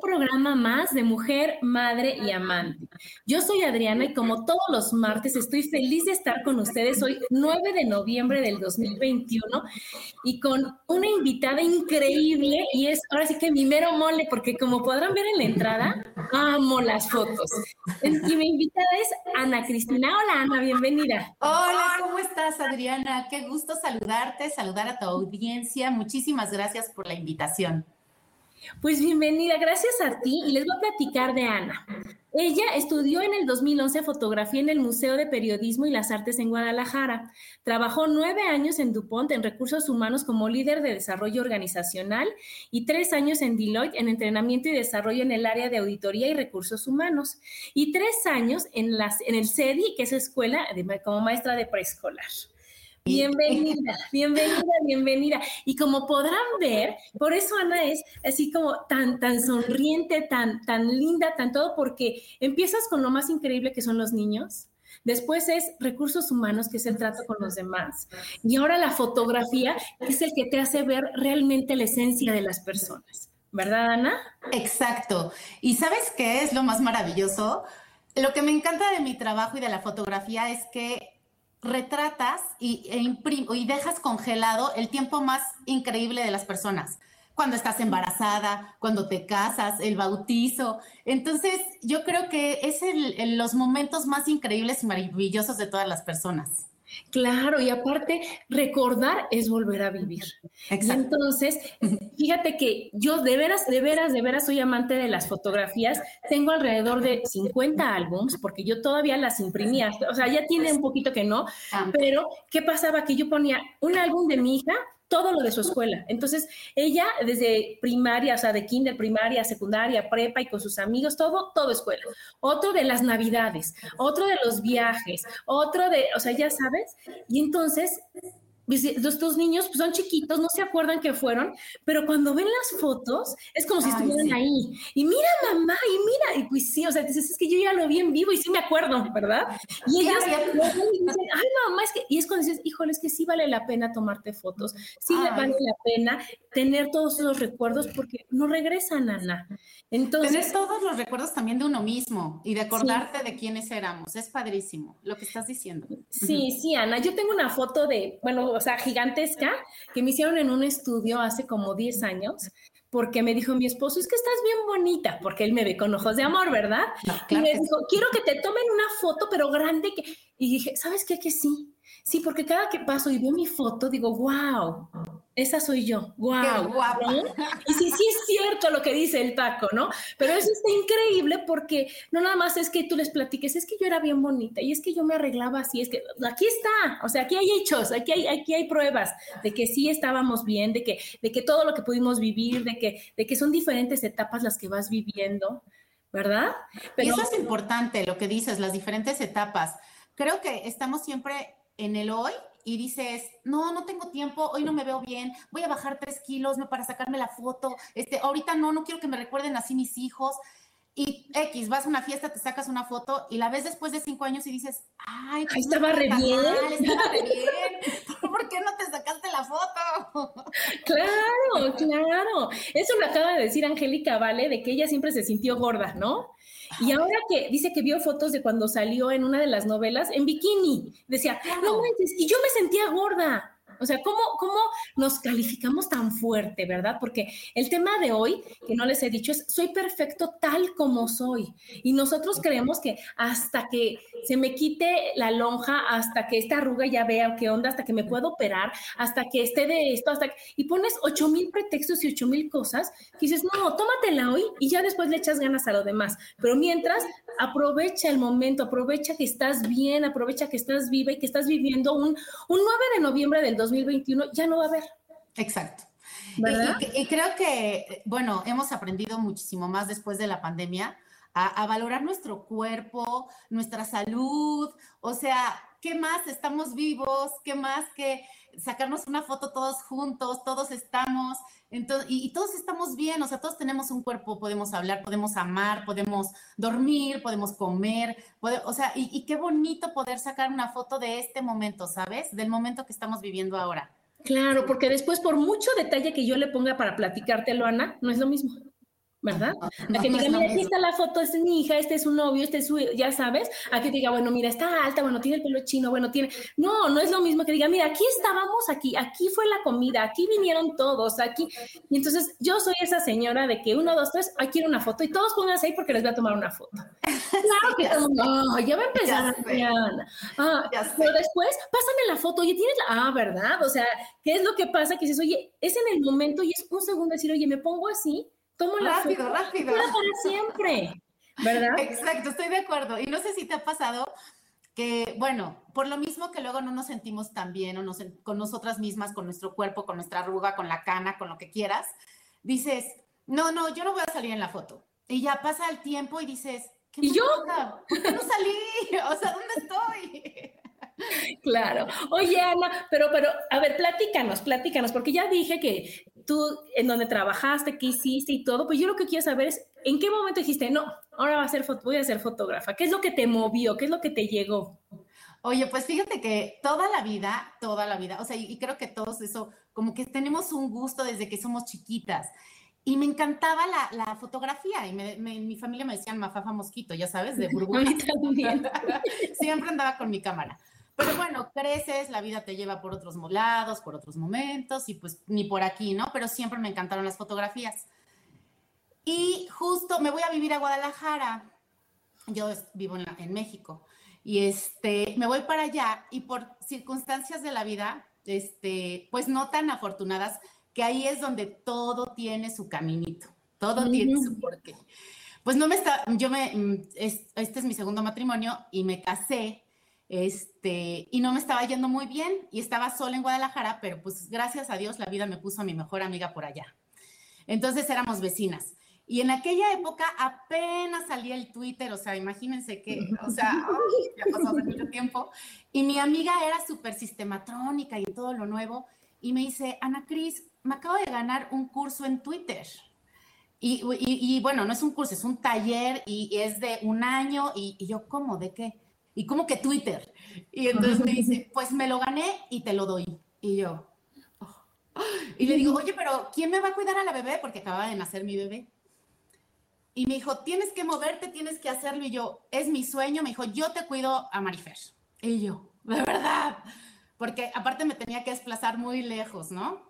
Programa más de Mujer, Madre y Amante. Yo soy Adriana y como todos los martes estoy feliz de estar con ustedes hoy 9 de noviembre del 2021 y con una invitada increíble y es ahora sí que mi mero mole porque como podrán ver en la entrada, amo las fotos. Y mi invitada es Ana Cristina. Hola Ana, bienvenida. Hola, ¿cómo estás Adriana? Qué gusto saludarte, saludar a tu audiencia. Muchísimas gracias por la invitación. Pues bienvenida, gracias a ti y les voy a platicar de Ana. Ella estudió en el 2011 fotografía en el Museo de Periodismo y las Artes en Guadalajara. Trabajó nueve años en DuPont en recursos humanos como líder de desarrollo organizacional y tres años en Deloitte en entrenamiento y desarrollo en el área de auditoría y recursos humanos y tres años en, el CEDI, que es escuela como maestra de preescolar. Bienvenida, bienvenida, bienvenida. Y como podrán ver, por eso Ana es así como tan, tan sonriente, tan, tan linda, tan todo, porque empiezas con lo más increíble que son los niños. Después es recursos humanos, que es el trato con los demás. Y ahora la fotografía, que es el que te hace ver realmente la esencia de las personas. ¿Verdad, Ana? Exacto. ¿Y sabes qué es lo más maravilloso? Lo que me encanta de mi trabajo y de la fotografía es que retratas y, e y dejas congelado el tiempo más increíble de las personas. Cuando estás embarazada, cuando te casas, el bautizo. Entonces, yo creo que es los momentos más increíbles y maravillosos de todas las personas. Claro, y aparte, recordar es volver a vivir. entonces, fíjate que yo de veras, de veras, de veras soy amante de las fotografías. Tengo alrededor de 50 álbums, porque yo todavía las imprimía. O sea, ya tiene un poquito que no, pero ¿qué pasaba? Que yo ponía un álbum de mi hija todo lo de su escuela. Entonces, ella desde primaria, o sea, de kinder, primaria, secundaria, prepa y con sus amigos, todo, todo escuela. Otro de las navidades, otro de los viajes, otro de, o sea, ya sabes. Y entonces estos niños pues, son chiquitos, no se acuerdan que fueron, pero cuando ven las fotos es como si estuvieran ahí. Y mira, mamá, y mira, y pues sí, o sea, dices, es que yo ya lo vi en vivo y sí me acuerdo, ¿verdad? Y ellas dicen, ay, mamá, es que, y es cuando dices, híjole, es que sí vale la pena tomarte fotos, sí le vale la pena tener todos esos recuerdos porque no regresan, Ana. Entonces, tener todos los recuerdos también de uno mismo y de acordarte de quiénes éramos, es padrísimo lo que estás diciendo. Sí, sí, Ana, yo tengo una foto de, bueno, o sea, gigantesca, que me hicieron en un estudio hace como 10 años, porque me dijo mi esposo, es que estás bien bonita, porque él me ve con ojos de amor, ¿verdad? y me dijo, quiero que te tomen una foto, pero grande. Que... Y dije, ¿sabes qué? Que sí. Sí, porque cada que paso y veo mi foto, digo, wow, esa soy yo, wow. Y sí, sí es cierto lo que dice el taco, ¿no? Pero eso está increíble porque no nada más es que tú les platiques, es que yo era bien bonita y es que yo me arreglaba así, es que aquí está, o sea, aquí hay hechos, aquí hay, aquí hay pruebas de que sí estábamos bien, de que, de que todo lo que pudimos vivir, de que, de que son diferentes etapas las que vas viviendo, ¿verdad? Pero, y eso es importante, lo que dices, las diferentes etapas. Creo que estamos siempre en el hoy y dices, no, no tengo tiempo, hoy no me veo bien, voy a bajar tres kilos para sacarme la foto, este, ahorita no, no quiero que me recuerden así mis hijos. Y X, vas a una fiesta, te sacas una foto y la ves después de cinco años y dices, ay, pues estaba re bien. estaba re bien. ¿Por qué no te sacaste la foto? Claro, claro. Eso lo acaba de decir Angélica Vale, de que ella siempre se sintió gorda, ¿no? Y ahora que dice que vio fotos de cuando salió en una de las novelas en bikini, decía, no y yo me sentía gorda. O sea, ¿cómo, ¿cómo nos calificamos tan fuerte, verdad? Porque el tema de hoy, que no les he dicho, es soy perfecto tal como soy. Y nosotros creemos que hasta que se me quite la lonja, hasta que esta arruga ya vea qué onda, hasta que me pueda operar, hasta que esté de esto, hasta que... Y pones ocho mil pretextos y ocho mil cosas que dices, no, tómatela hoy y ya después le echas ganas a lo demás. Pero mientras, aprovecha el momento, aprovecha que estás bien, aprovecha que estás viva y que estás viviendo un, un 9 de noviembre del 2021 ya no va a haber. Exacto. Y, creo que, bueno, hemos aprendido muchísimo más después de la pandemia a, valorar nuestro cuerpo, nuestra salud, o sea, ¿qué más? Estamos vivos, ¿qué más que sacarnos una foto todos juntos, todos estamos, entonces, y, todos estamos bien, o sea, todos tenemos un cuerpo, podemos hablar, podemos amar, podemos dormir, podemos comer, o sea, y, y, qué bonito poder sacar una foto de este momento, ¿sabes? Del momento que estamos viviendo ahora. Claro, porque después, por mucho detalle que yo le ponga para platicártelo, Ana, no es lo mismo. ¿Verdad? a que me diga, mira, aquí está la foto, es mi hija, este es su novio, este es su, ya sabes, a que diga, bueno, mira, está alta, bueno, tiene el pelo chino, bueno, tiene, no, no es lo mismo que diga, mira, aquí estábamos, aquí, aquí fue la comida, aquí vinieron todos, aquí, y entonces yo soy esa señora de que uno, dos, tres, aquí quiero una foto, y todos pónganse ahí porque les voy a tomar una foto. Claro que no, ya va a empezar, ah, pero después, pásame la foto, oye, tienes la, ah, ¿verdad? O sea, ¿qué es lo que pasa? Que dices, oye, es en el momento y es un segundo decir, oye, me pongo así, Tomo rápido, rápido. para siempre, ¿verdad? Exacto, estoy de acuerdo. Y no sé si te ha pasado que, bueno, por lo mismo que luego no nos sentimos tan bien o nos, con nosotras mismas, con nuestro cuerpo, con nuestra arruga, con la cana, con lo que quieras, dices, no, no, yo no voy a salir en la foto. Y ya pasa el tiempo y dices, ¿qué ¿Y yo? ¿Por qué no salí? O sea, ¿dónde estoy? Claro. Oye, Ana, pero, pero, a ver, platícanos, platícanos, porque ya dije que tú, en donde trabajaste, qué hiciste y todo, pues yo lo que quiero saber es, ¿en qué momento dijiste, no, ahora va a ser, voy a ser fotógrafa? ¿Qué es lo que te movió? ¿Qué es lo que te llegó? Oye, pues fíjate que toda la vida, toda la vida, o sea, y creo que todos eso, como que tenemos un gusto desde que somos chiquitas. Y me encantaba la, la fotografía. Y mi familia me decían Mafafa Mosquito, ya sabes, de burbuja. Siempre andaba con mi cámara. Pero bueno, creces, la vida te lleva por otros lados, por otros momentos y pues ni por aquí, ¿no? Pero siempre me encantaron las fotografías. Y justo me voy a vivir a Guadalajara. Yo vivo en, en México. Y este, me voy para allá y por circunstancias de la vida, este, pues no tan afortunadas, que ahí es donde todo tiene su caminito, todo tiene su porqué. Pues no me está, yo me, mm, este es mi segundo matrimonio y me casé este, y no me estaba yendo muy bien y estaba sola en Guadalajara, pero pues gracias a Dios la vida me puso a mi mejor amiga por allá. Entonces éramos vecinas. Y en aquella época apenas salía el Twitter, o sea, imagínense que, o sea, ya pasó hace mucho tiempo. Y mi amiga era súper sistematrónica y todo lo nuevo. Y me dice, Ana Cris, me acabo de ganar un curso en Twitter. Y, y, bueno, no es un curso, es un taller y, es de un año. Y, y yo, ¿cómo? ¿De qué? Y como que Twitter. Y entonces me dice, pues me lo gané y te lo doy. Y yo, oh". y le digo, oye, pero ¿quién me va a cuidar a la bebé? Porque acaba de nacer mi bebé. Y me dijo, tienes que moverte, tienes que hacerlo. Y yo, es mi sueño. Me dijo, yo te cuido a Marifer. Y yo, de verdad. Porque aparte me tenía que desplazar muy lejos, ¿no?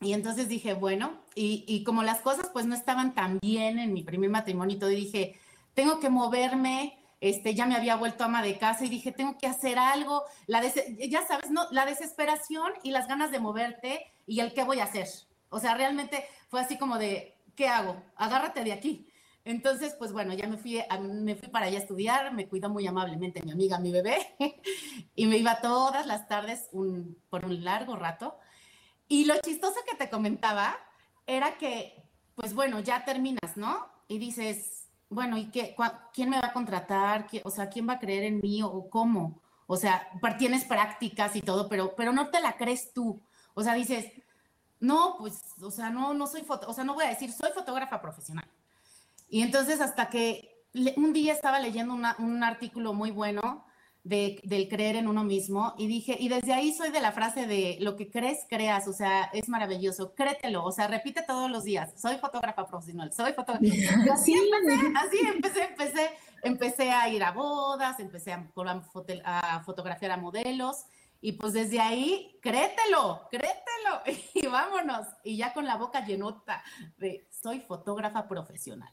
Y entonces dije, bueno, y, y como las cosas pues no estaban tan bien en mi primer matrimonio y todo, dije, tengo que moverme, este, ya me había vuelto ama de casa y dije, tengo que hacer algo, la ya sabes, ¿no? La desesperación y las ganas de moverte y el qué voy a hacer. O sea, realmente fue así como de, ¿qué hago? Agárrate de aquí. Entonces, pues bueno, ya me fui, me fui para allá a estudiar, me cuidó muy amablemente mi amiga, mi bebé, y me iba todas las tardes por un largo rato. Y lo chistoso que te comentaba era que, pues bueno, ya terminas, ¿no? Y dices, bueno, ¿y qué, quién me va a contratar? o sea, ¿quién va a creer en mí o cómo? O sea, tienes prácticas y todo, pero, pero no te la crees tú. O sea, dices, no, pues, o sea, no, no soy foto, o sea, no voy a decir, soy fotógrafa profesional. Y entonces hasta que un día estaba leyendo un artículo muy bueno del creer en uno mismo y dije, y desde ahí soy de la frase de lo que crees, creas, o sea, es maravilloso, créetelo, o sea, repite todos los días, soy fotógrafa profesional, soy fotógrafa. así empecé, así empecé, empecé, empecé a ir a bodas, empecé a, a fotografiar a modelos y pues desde ahí, créetelo, créetelo y vámonos. Y ya con la boca llenota de soy fotógrafa profesional.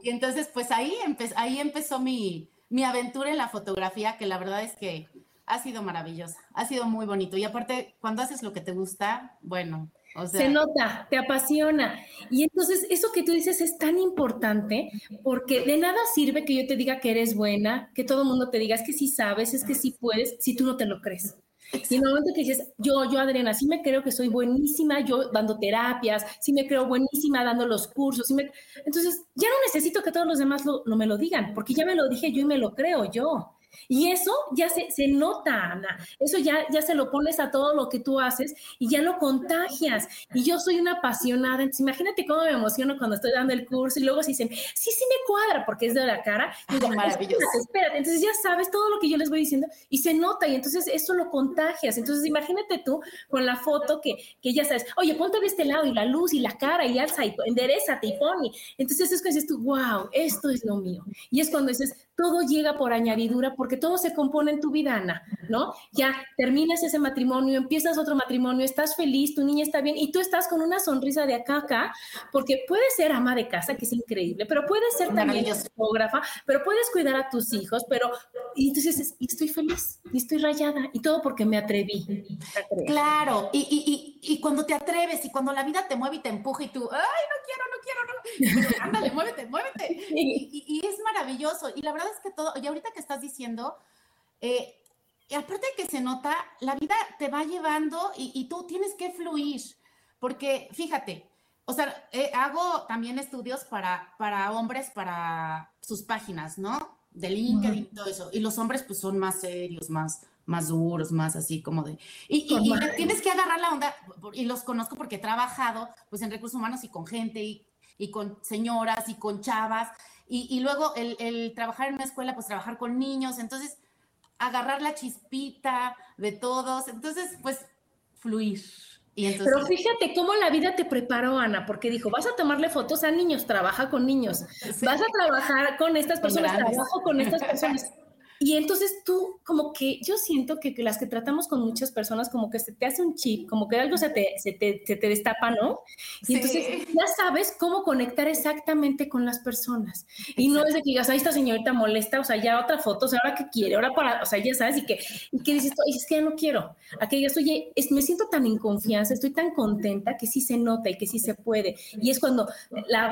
y entonces, pues ahí, ahí empezó mi, mi aventura en la fotografía, que la verdad es que ha sido maravillosa, ha sido muy bonito. Y aparte, cuando haces lo que te gusta, bueno, o sea, se nota, te apasiona. Y entonces eso que tú dices es tan importante porque de nada sirve que yo te diga que eres buena, que todo el mundo te diga es que sí sabes, es que sí puedes, si tú no te lo crees. Y en el momento que dices, yo, yo, Adriana, sí me creo que soy buenísima, yo dando terapias, sí me creo buenísima dando los cursos, sí me... entonces ya no necesito que todos los demás lo, me lo digan, porque ya me lo dije yo y me lo creo yo. Y eso ya se, se, nota, Ana. Eso ya, ya se lo pones a todo lo que tú haces y ya lo contagias. Y yo soy una apasionada. Entonces, imagínate cómo me emociono cuando estoy dando el curso y luego se dicen, sí, sí me cuadra porque es de la cara. Y Maravilloso. Espérate, Entonces ya sabes todo lo que yo les voy diciendo y se nota y entonces eso lo contagias. Entonces, imagínate tú con la foto que, que ya sabes, oye, ponte de este lado y la luz y la cara y alza y enderezate y pone. Entonces es que dices tú, wow, esto es lo mío. Y es cuando dices, todo llega por añadidura porque todo se compone en tu vida, Ana, ¿no? Ya terminas ese matrimonio, empiezas otro matrimonio, estás feliz, tu niña está bien y tú estás con una sonrisa de acá a acá, porque puedes ser ama de casa, que es increíble, pero puedes ser también fotógrafa, pero puedes cuidar a tus hijos, pero y entonces estoy feliz y estoy rayada y todo porque me atreví. Claro, y, y, y, y, cuando te atreves y cuando la vida te mueve y te empuja y tú, ay, no quiero, no quiero, no, ándale, muévete, muévete. Y, es maravilloso. Y la verdad es que todo, y ahorita que estás diciendo, eh, y aparte de que se nota, la vida te va llevando y, tú tienes que fluir, porque fíjate, o sea, eh, hago también estudios para, para hombres, para sus páginas, ¿no? De LinkedIn y todo eso. Y los hombres pues son más serios, más, más duros, más así como de... Y, tienes que agarrar la onda, y los conozco porque he trabajado pues en recursos humanos y con gente y, y con señoras y con chavas, y, luego el, el, trabajar en una escuela, pues trabajar con niños, entonces agarrar la chispita de todos, entonces pues fluir. Y Pero fíjate cómo la vida te preparó, Ana, porque dijo, vas a tomarle fotos a niños, trabaja con niños, vas a trabajar con estas personas, trabajo con estas personas. Y entonces tú, como que yo siento que, las que tratamos con muchas personas, como que se te hace un chip, como que algo se te, se te, se te destapa, ¿no? Y entonces ya sabes cómo conectar exactamente con las personas. Y no es de que digas, ahí esta señorita molesta, o sea, ya otra foto, o sea, ahora qué quiere, ahora para, o sea, ya sabes, y que, y que dices, es que ya no quiero. A que digas, oye, me siento tan en confianza, estoy tan contenta que sí se nota y que sí se puede. Y es cuando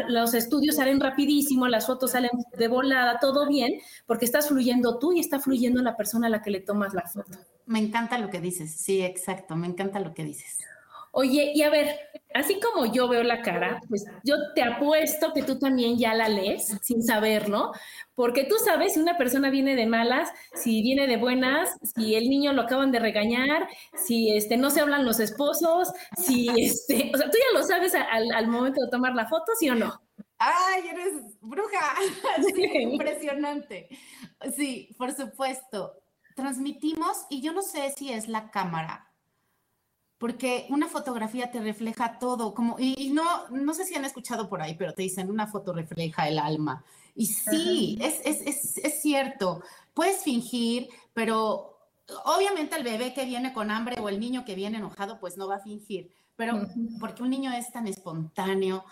los estudios salen rapidísimo, las fotos salen de volada, todo bien, porque estás fluyendo tú y está fluyendo la persona a la que le tomas la foto. Me encanta lo que dices, sí, exacto, me encanta lo que dices. Oye, y a ver, así como yo veo la cara, pues yo te apuesto que tú también ya la lees sin saber, ¿no? Porque tú sabes si una persona viene de malas, si viene de buenas, si el niño lo acaban de regañar, si este, no se hablan los esposos, si este, o sea, tú ya lo sabes al, al momento de tomar la foto, ¿sí o no? ¡Ay, eres bruja! impresionante. Sí, por supuesto. Transmitimos, y yo no sé si es la cámara, porque una fotografía te refleja todo, como, y, no, no sé si han escuchado por ahí, pero te dicen, una foto refleja el alma. Y sí, es, es, es, cierto, puedes fingir, pero obviamente el bebé que viene con hambre o el niño que viene enojado, pues no va a fingir, pero porque un niño es tan espontáneo,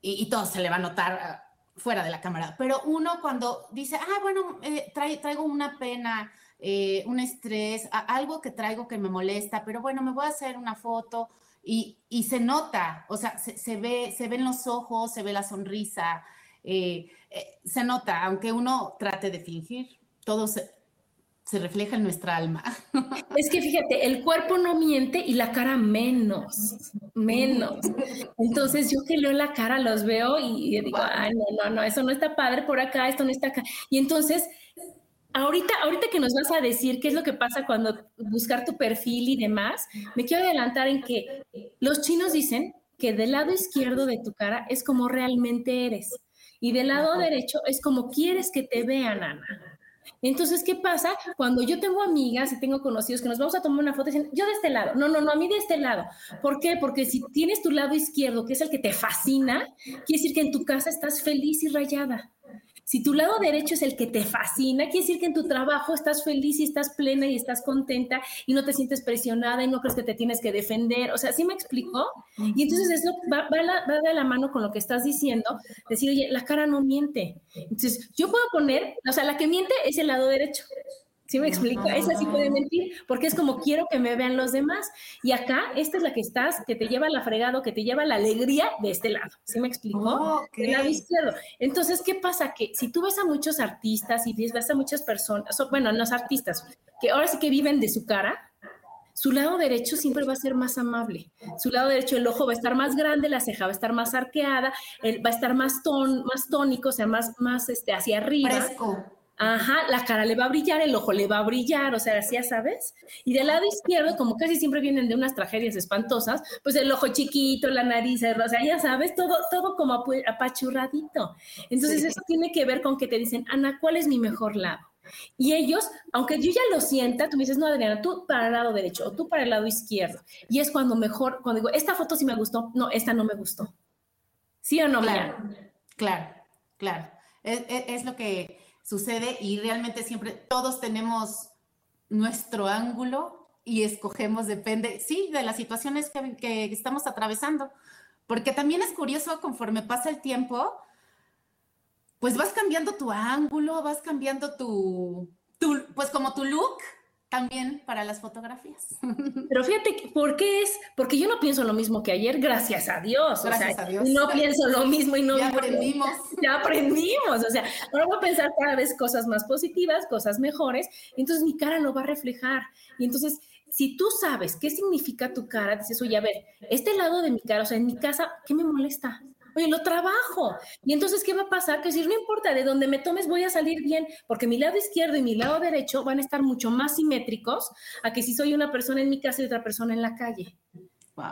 y, todo se le va a notar ah, fuera de la cámara. Pero uno cuando dice, ah, bueno, eh, traigo una pena, eh, un estrés, algo que traigo que me molesta, pero bueno, me voy a hacer una foto y, y se nota, o sea, se, se, ve, se ven los ojos, se ve la sonrisa, eh, se nota, aunque uno trate de fingir, todo se, se refleja en nuestra alma. Es que fíjate, el cuerpo no miente y la cara menos, menos. Entonces yo que leo la cara los veo y digo, ay, no, no, no, eso no está padre por acá, esto no está acá. Y entonces, ahorita, ahorita que nos vas a decir qué es lo que pasa cuando buscar tu perfil y demás, me quiero adelantar en que los chinos dicen que del lado izquierdo de tu cara es como realmente eres y del lado derecho es como quieres que te vean, Ana. Entonces, ¿qué pasa? Cuando yo tengo amigas y tengo conocidos que nos vamos a tomar una foto y dicen, yo de este lado, no, no, no, a mí de este lado. ¿Por qué? Porque si tienes tu lado izquierdo, que es el que te fascina, quiere decir que en tu casa estás feliz y rayada. Si tu lado derecho es el que te fascina, quiere decir que en tu trabajo estás feliz y estás plena y estás contenta y no te sientes presionada y no crees que te tienes que defender. O sea, ¿sí me explicó? Y entonces eso va, va, de la mano con lo que estás diciendo, decir, oye, la cara no miente. Entonces, yo puedo poner, o sea, la que miente es el lado derecho. ¿Sí me explica? Esa sí puede mentir, porque es como quiero que me vean los demás. Y acá, esta es la que estás, que te lleva la fregado, que te lleva la alegría de este lado. ¿Sí me explico? Del lado izquierdo. Entonces, ¿qué pasa? Que si tú ves a muchos artistas y ves a muchas personas, bueno, los artistas, que ahora sí que viven de su cara, su lado derecho siempre va a ser más amable. Su lado derecho, el ojo va a estar más grande, la ceja va a estar más arqueada, va a estar más, ton, más tónico, o sea, más, más este, hacia arriba. Fresco. Ajá, la cara le va a brillar, el ojo le va a brillar, o sea, así ya sabes. Y del lado izquierdo, como casi siempre vienen de unas tragedias espantosas, pues el ojo chiquito, la nariz, o sea, ya sabes, todo, todo como apachurradito. Entonces eso tiene que ver con que te dicen, Ana, ¿cuál es mi mejor lado? Y ellos, aunque yo ya lo sienta, tú me dices, no, Adriana, tú para el lado derecho o tú para el lado izquierdo. Y es cuando mejor, cuando digo, esta foto sí me gustó, no, esta no me gustó. ¿Sí o no? Claro, claro, claro. es lo que sucede y realmente siempre todos tenemos nuestro ángulo y escogemos, depende, sí, de las situaciones que, estamos atravesando. Porque también es curioso, conforme pasa el tiempo, pues vas cambiando tu ángulo, vas cambiando tu, tu pues como tu look, también para las fotografías. Pero fíjate, ¿por qué es? Porque yo no pienso lo mismo que ayer, gracias a Dios. Gracias a Dios. No pienso lo mismo y no... Ya aprendimos. Ya aprendimos. O sea, ahora voy a pensar cada vez cosas más positivas, cosas mejores, entonces mi cara lo va a reflejar. Y entonces, si tú sabes qué significa tu cara, dices, oye, a ver, este lado de mi cara, o sea, en mi casa, ¿qué me molesta? Oye, lo trabajo. Y entonces, ¿qué va a pasar? Que si no importa de dónde me tomes, voy a salir bien, porque mi lado izquierdo y mi lado derecho van a estar mucho más simétricos a que si soy una persona en mi casa y otra persona en la calle.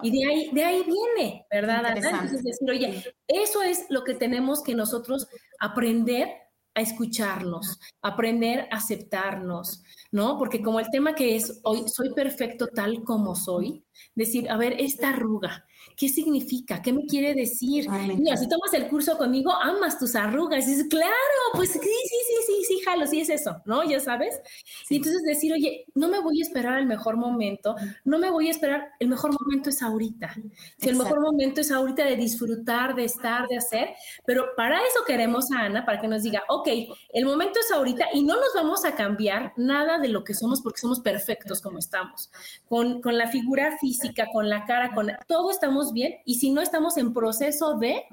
Y de ahí, de ahí viene, ¿verdad, Entonces, decir, oye, eso es lo que tenemos que nosotros aprender a escucharnos, aprender a aceptarnos, ¿no? Porque como el tema que es hoy, soy perfecto tal como soy, decir, a ver, esta arruga, ¿qué significa? ¿Qué me quiere decir? Mira, si tomas el curso conmigo, amas tus arrugas. Y dices, claro, pues sí, sí, sí, sí, sí, jalo, sí es eso, ¿no? Ya sabes. Y entonces decir, oye, no me voy a esperar el mejor momento, no me voy a esperar, el mejor momento es ahorita. Si el mejor momento es ahorita de disfrutar, de estar, de hacer, pero para eso queremos a Ana, para que nos diga, ok, el momento es ahorita y no nos vamos a cambiar nada de lo que somos porque somos perfectos como estamos. Con, con la figura física, con la cara, con todo estamos bien y si no estamos en proceso de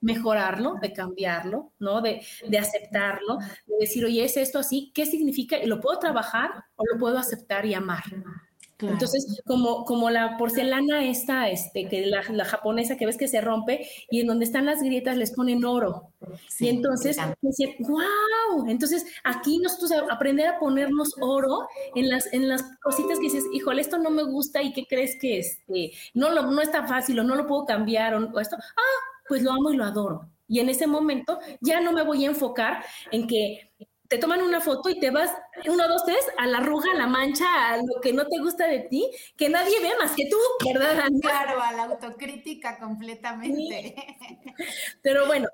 mejorarlo, de cambiarlo, ¿no? De, de, aceptarlo, de decir, oye, es esto así, ¿qué significa? ¿Lo puedo trabajar o lo puedo aceptar y amar? Entonces, como, como la porcelana esta, este, que la, la, japonesa que ves que se rompe y en donde están las grietas les ponen oro. y entonces, wow, entonces aquí nosotros aprender a ponernos oro en las, en las cositas que dices, híjole, esto no me gusta y qué crees que este, no, lo, no está fácil o no lo puedo cambiar o, o esto, ah, pues lo amo y lo adoro. Y en ese momento ya no me voy a enfocar en que te toman una foto y te vas, uno, dos, tres, a la arruga, a la mancha, a lo que no te gusta de ti, que nadie ve más que tú, ¿verdad, Claro, a la autocrítica completamente. Pero bueno,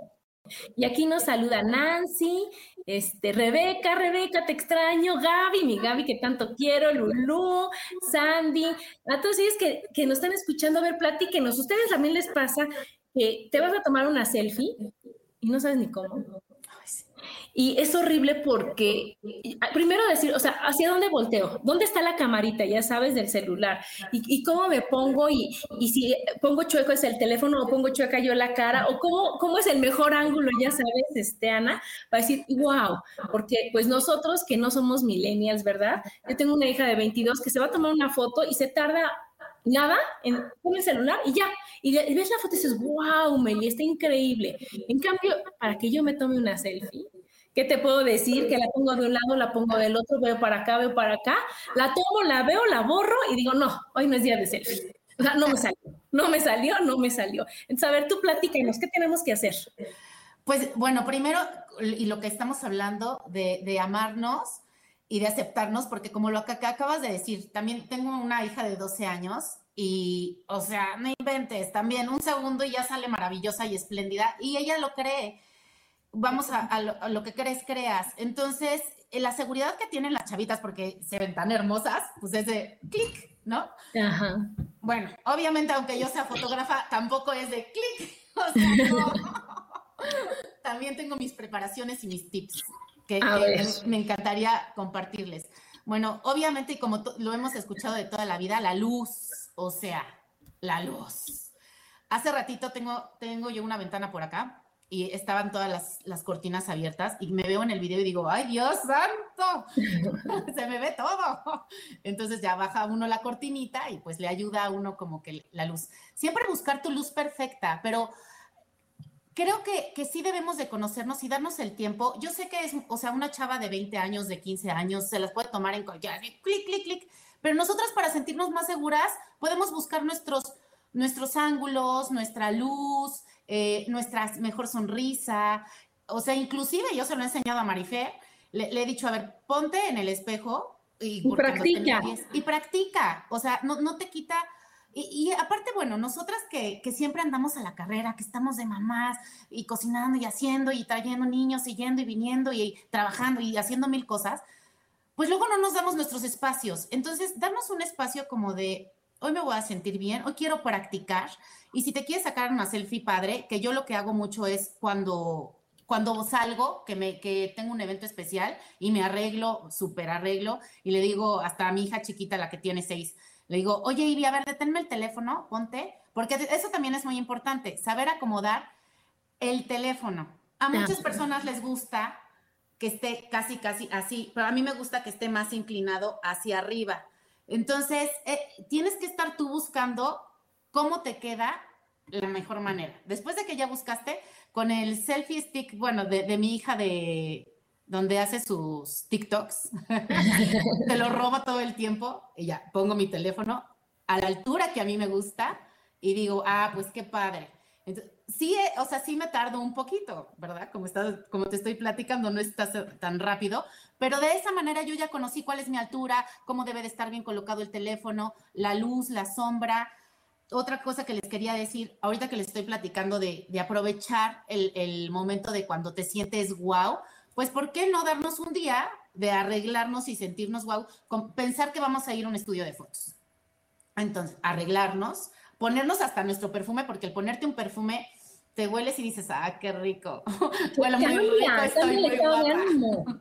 y aquí nos saluda Nancy, este, Rebeca, Rebeca, te extraño, Gaby, mi Gaby que tanto quiero, Lulú, Sandy, a todos ellos que, que nos están escuchando, a ver, platíquenos, ¿ustedes también les pasa que te vas a tomar una selfie y no sabes ni cómo? Y es horrible porque, primero decir, o sea, ¿hacia dónde volteo? ¿Dónde está la camarita, ya sabes, del celular? ¿Y, cómo me pongo? Y, y, si pongo chueco es el teléfono o pongo chueca yo la cara? ¿O cómo, cómo es el mejor ángulo, ya sabes, este, Ana? Para decir, wow, porque pues nosotros que no somos millennials, ¿verdad? Yo tengo una hija de 22 que se va a tomar una foto y se tarda nada, en, el celular y ya. Y, ves la foto y dices, wow, Meli, está increíble. En cambio, para que yo me tome una selfie, ¿Qué te puedo decir? Que la pongo de un lado, la pongo del otro, veo para acá, veo para acá, la tomo, la veo, la borro y digo, no, hoy no es día de selfie. O sea, no me salió, no me salió, no me salió. Entonces, a ver, tú platícanos, ¿qué tenemos que hacer? Pues bueno, primero, y lo que estamos hablando de, de amarnos y de aceptarnos, porque como lo que acabas de decir, también tengo una hija de 12 años y, o sea, no inventes, también un segundo y ya sale maravillosa y espléndida y ella lo cree. Vamos a, lo, que crees, creas. Entonces, eh, la seguridad que tienen las chavitas, porque se ven tan hermosas, pues es de clic, ¿no? Ajá. Bueno, obviamente, aunque yo sea fotógrafa, tampoco es de clic. O sea, no. También tengo mis preparaciones y mis tips que, me encantaría compartirles. Bueno, obviamente, y como lo hemos escuchado de toda la vida, la luz, o sea, la luz. Hace ratito tengo, tengo yo una ventana por acá y estaban todas las, las, cortinas abiertas y me veo en el video y digo, ay Dios santo, se me ve todo. Entonces ya baja uno la cortinita y pues le ayuda a uno como que la luz. Siempre buscar tu luz perfecta, pero creo que, que sí debemos de conocernos y darnos el tiempo. Yo sé que es, o sea, una chava de 20 años, de 15 años, se las puede tomar en cualquier, clic, clic, clic, pero nosotras para sentirnos más seguras podemos buscar nuestros, nuestros ángulos, nuestra luz, eh, nuestra mejor sonrisa. O sea, inclusive yo se lo he enseñado a Marifer, le, he dicho, a ver, ponte en el espejo y, practica. Y practica. O sea, no, no te quita y, aparte, bueno, nosotras que, que, siempre andamos a la carrera, que estamos de mamás y cocinando y haciendo y trayendo niños y yendo y viniendo y trabajando y haciendo mil cosas, pues luego no nos damos nuestros espacios. Entonces, damos un espacio como de, hoy me voy a sentir bien, hoy quiero practicar. Y si te quieres sacar una selfie padre, que yo lo que hago mucho es cuando cuando salgo, que, me, que tengo un evento especial y me arreglo, súper arreglo, y le digo hasta a mi hija chiquita, la que tiene seis, le digo, oye, Ivy, a ver, deténme el teléfono, ponte, porque eso también es muy importante, saber acomodar el teléfono. A muchas personas les gusta que esté casi, casi así, pero a mí me gusta que esté más inclinado hacia arriba. Entonces, eh, tienes que estar tú buscando cómo te queda la mejor manera. Después de que ya buscaste, con el selfie stick, bueno, de mi hija de donde hace sus TikToks, te lo roba todo el tiempo y ya, pongo mi teléfono a la altura que a mí me gusta y digo, ah, pues qué padre. Entonces, sí, eh, o sea, sí me tardo un poquito, ¿verdad? Como, está, como te estoy platicando, no estás tan rápido, pero de esa manera yo ya conocí cuál es mi altura, cómo debe de estar bien colocado el teléfono, la luz, la sombra. Otra cosa que les quería decir, ahorita que les estoy platicando de, de aprovechar el, el momento de cuando te sientes wow, pues ¿por qué no darnos un día de arreglarnos y sentirnos wow, con pensar que vamos a ir a un estudio de fotos? Entonces, arreglarnos, ponernos hasta nuestro perfume, porque el ponerte un perfume te hueles y dices, ah, qué rico. Huele muy rico, estoy muy guapa.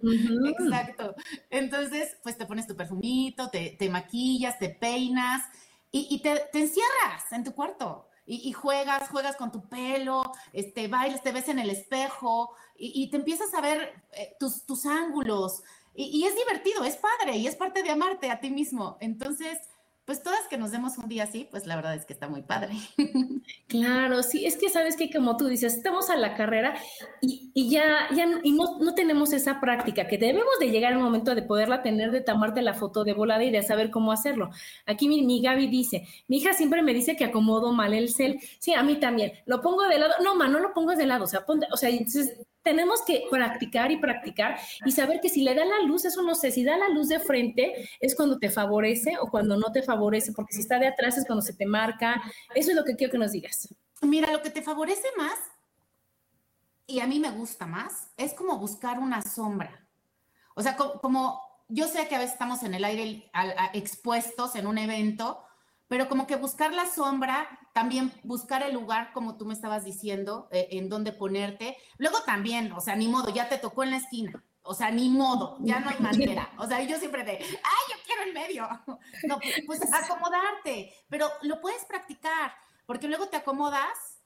Exacto. Entonces, pues te pones tu perfumito, te, maquillas, te peinas y, te, encierras en tu cuarto y, juegas, juegas con tu pelo, este, bailas, te ves en el espejo y, te empiezas a ver eh, tus, tus ángulos. Y, es divertido, es padre y es parte de amarte a ti mismo. Entonces, pues todas que nos demos un día así, pues la verdad es que está muy padre. Claro, sí, es que sabes que como tú dices, estamos a la carrera y, ya, ya y no, tenemos esa práctica, que debemos de llegar al momento de poderla tener, de tomarte la foto de volada y de saber cómo hacerlo. Aquí mi, mi Gaby dice, mi hija siempre me dice que acomodo mal el cel. Sí, a mí también. Lo pongo de lado. No, ma, no lo pongo de lado. O sea, ponte, o sea, entonces tenemos que practicar y practicar y saber que si le da la luz, eso no sé, si da la luz de frente es cuando te favorece o cuando no te favorece, porque si está de atrás es cuando se te marca. Eso es lo que quiero que nos digas. Mira, lo que te favorece más, y a mí me gusta más, es como buscar una sombra. O sea, como, yo sé que a veces estamos en el aire expuestos en un evento, pero como que buscar la sombra, también buscar el lugar, como tú me estabas diciendo, eh, en donde ponerte. Luego también, o sea, ni modo, ya te tocó en la esquina. O sea, ni modo, ya no hay manera. O sea, yo siempre de, ay, yo quiero el medio. No, pues acomodarte, pero lo puedes practicar, porque luego te acomodas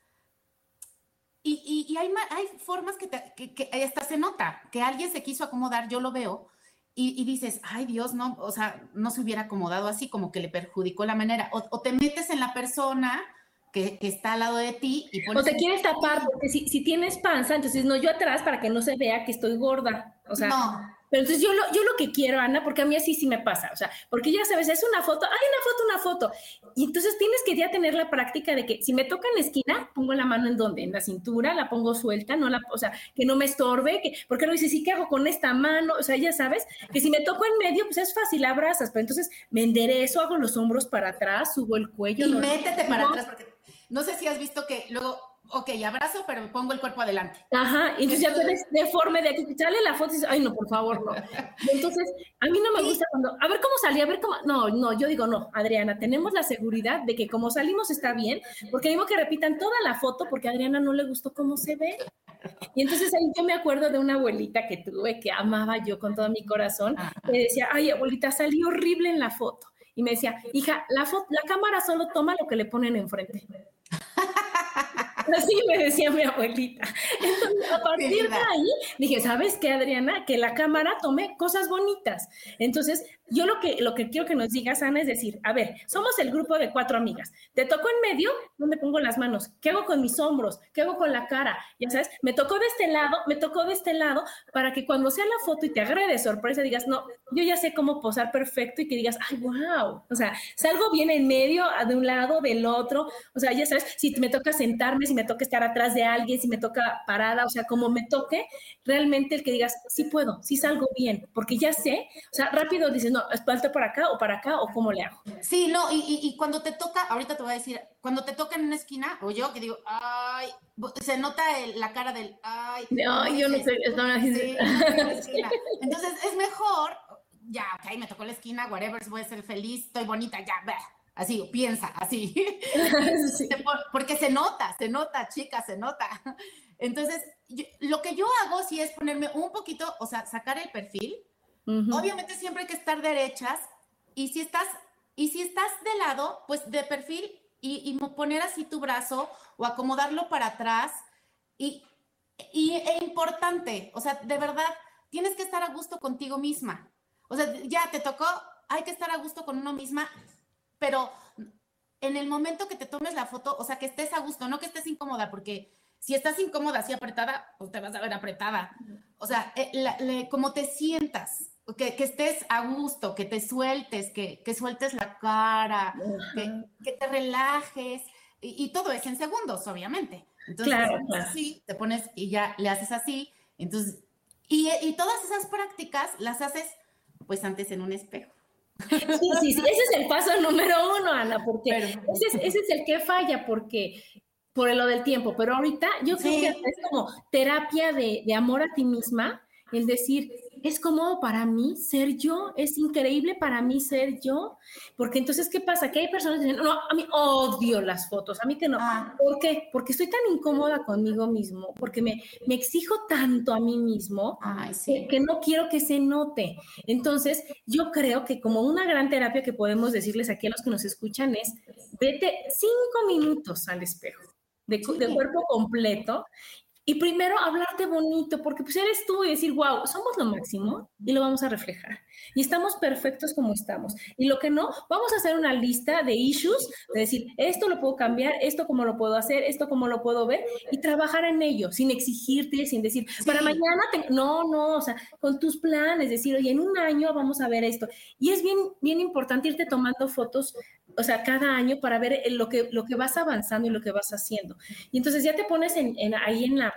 y, y, hay, hay, formas que, te, que, que hasta se nota que alguien se quiso acomodar, yo lo veo, y, dices, ay Dios, no, o sea, no se hubiera acomodado así, como que le perjudicó la manera. O, te metes en la persona que, está al lado de ti y pones... O te quieres tapar, porque si, si, tienes panza, entonces no, yo atrás para que no se vea que estoy gorda. O sea, pero entonces yo lo, yo lo que quiero, Ana, porque a mí así sí me pasa, o sea, porque ya sabes, es una foto, hay una foto, una foto. Y entonces tienes que ya tener la práctica de que si me toca en la esquina, pongo la mano en donde, en la cintura, la pongo suelta, no la, o sea, que no me estorbe, que, porque no dices, sí, ¿qué hago con esta mano? O sea, ya sabes, que si me toco en medio, pues es fácil, abrazas, pero entonces me enderezo, hago los hombros para atrás, subo el cuello. Y métete para atrás, porque no sé si has visto que luego ok, abrazo, pero pongo el cuerpo adelante. Ajá, y entonces, ya te ves deforme de aquí, sale la foto y dices, ay, no, por favor, no. Entonces, a mí no me gusta cuando, a ver cómo salí, a ver cómo, no, no, yo digo, no, Adriana, tenemos la seguridad de que como salimos está bien, porque digo que repitan toda la foto porque a Adriana no le gustó cómo se ve. Y entonces ahí yo me acuerdo de una abuelita que tuve, que amaba yo con todo mi corazón, que decía, ay, abuelita, salí horrible en la foto. Y me decía, hija, la, la cámara solo toma lo que le ponen enfrente. Así me decía mi abuelita. Entonces, a partir de ahí, dije, ¿sabes qué, Adriana? Que la cámara tome cosas bonitas. Entonces, yo lo que, lo que quiero que nos digas, Ana, es decir, a ver, somos el grupo de cuatro amigas. Te tocó en medio, ¿dónde pongo las manos? ¿Qué hago con mis hombros? ¿Qué hago con la cara? Ya sabes, me tocó de este lado, me tocó de este lado, para que cuando sea la foto y te agrede sorpresa, digas, no, yo ya sé cómo posar perfecto y que digas, ay, wow. O sea, salgo bien en medio, de un lado, del otro. O sea, ya sabes, si me toca sentarme, si me toca estar atrás de alguien, si me toca parada, o sea, como me toque, realmente el que digas, sí puedo, sí salgo bien, porque ya sé, o sea, rápido dices, no, falta para acá o para acá o cómo le hago. Sí, no, y, y, cuando te toca, ahorita te voy a decir, cuando te toca en una esquina, o yo que digo, ay, se nota la cara del, ay, no, yo no sé, sí, Entonces es mejor, ya, ok, me tocó la esquina, whatever, voy a ser feliz, estoy bonita, ya, ve así, piensa, así. Porque se nota, se nota, chica, se nota. Entonces, lo que yo hago sí es ponerme un poquito, o sea, sacar el perfil. Obviamente siempre hay que estar derechas y si estás, y si estás de lado, pues de perfil y, poner así tu brazo o acomodarlo para atrás. Y, y e importante, o sea, de verdad, tienes que estar a gusto contigo misma. O sea, ya te tocó, hay que estar a gusto con uno misma pero en el momento que te tomes la foto, o sea, que estés a gusto, no que estés incómoda, porque si estás incómoda así apretada, pues te vas a ver apretada. O sea, eh, como te sientas, que, estés a gusto, que te sueltes, que, sueltes la cara, que, te relajes, y, todo es en segundos, obviamente. Entonces, claro, sí, te pones y ya le haces así. Entonces, y, y todas esas prácticas las haces pues antes en un espejo. Sí, sí, sí, ese es el paso número uno, Ana, porque ese, es, el que falla, porque por lo del tiempo, pero ahorita yo creo que es como terapia de, de amor a ti misma, el decir, es cómodo para mí ser yo, es increíble para mí ser yo, porque entonces, ¿qué pasa? Que hay personas que dicen, no, a mí odio las fotos, a mí que no. Ah. ¿Por qué? Porque estoy tan incómoda conmigo mismo, porque me, me exijo tanto a mí mismo que, no quiero que se note. Entonces, yo creo que como una gran terapia que podemos decirles aquí a los que nos escuchan es, vete cinco minutos al espejo. De, de, cuerpo completo y primero hablarte bonito, porque pues eres tú y decir, wow, somos lo máximo y lo vamos a reflejar. Y estamos perfectos como estamos. Y lo que no, vamos a hacer una lista de issues, de decir, esto lo puedo cambiar, esto cómo lo puedo hacer, esto cómo lo puedo ver, y trabajar en ello, sin exigirte, sin decir, para mañana, no, no, o sea, con tus planes, decir, oye, en un año vamos a ver esto. Y es bien, bien importante irte tomando fotos o sea, cada año para ver lo que, lo que vas avanzando y lo que vas haciendo. Y entonces ya te pones en, ahí en, la,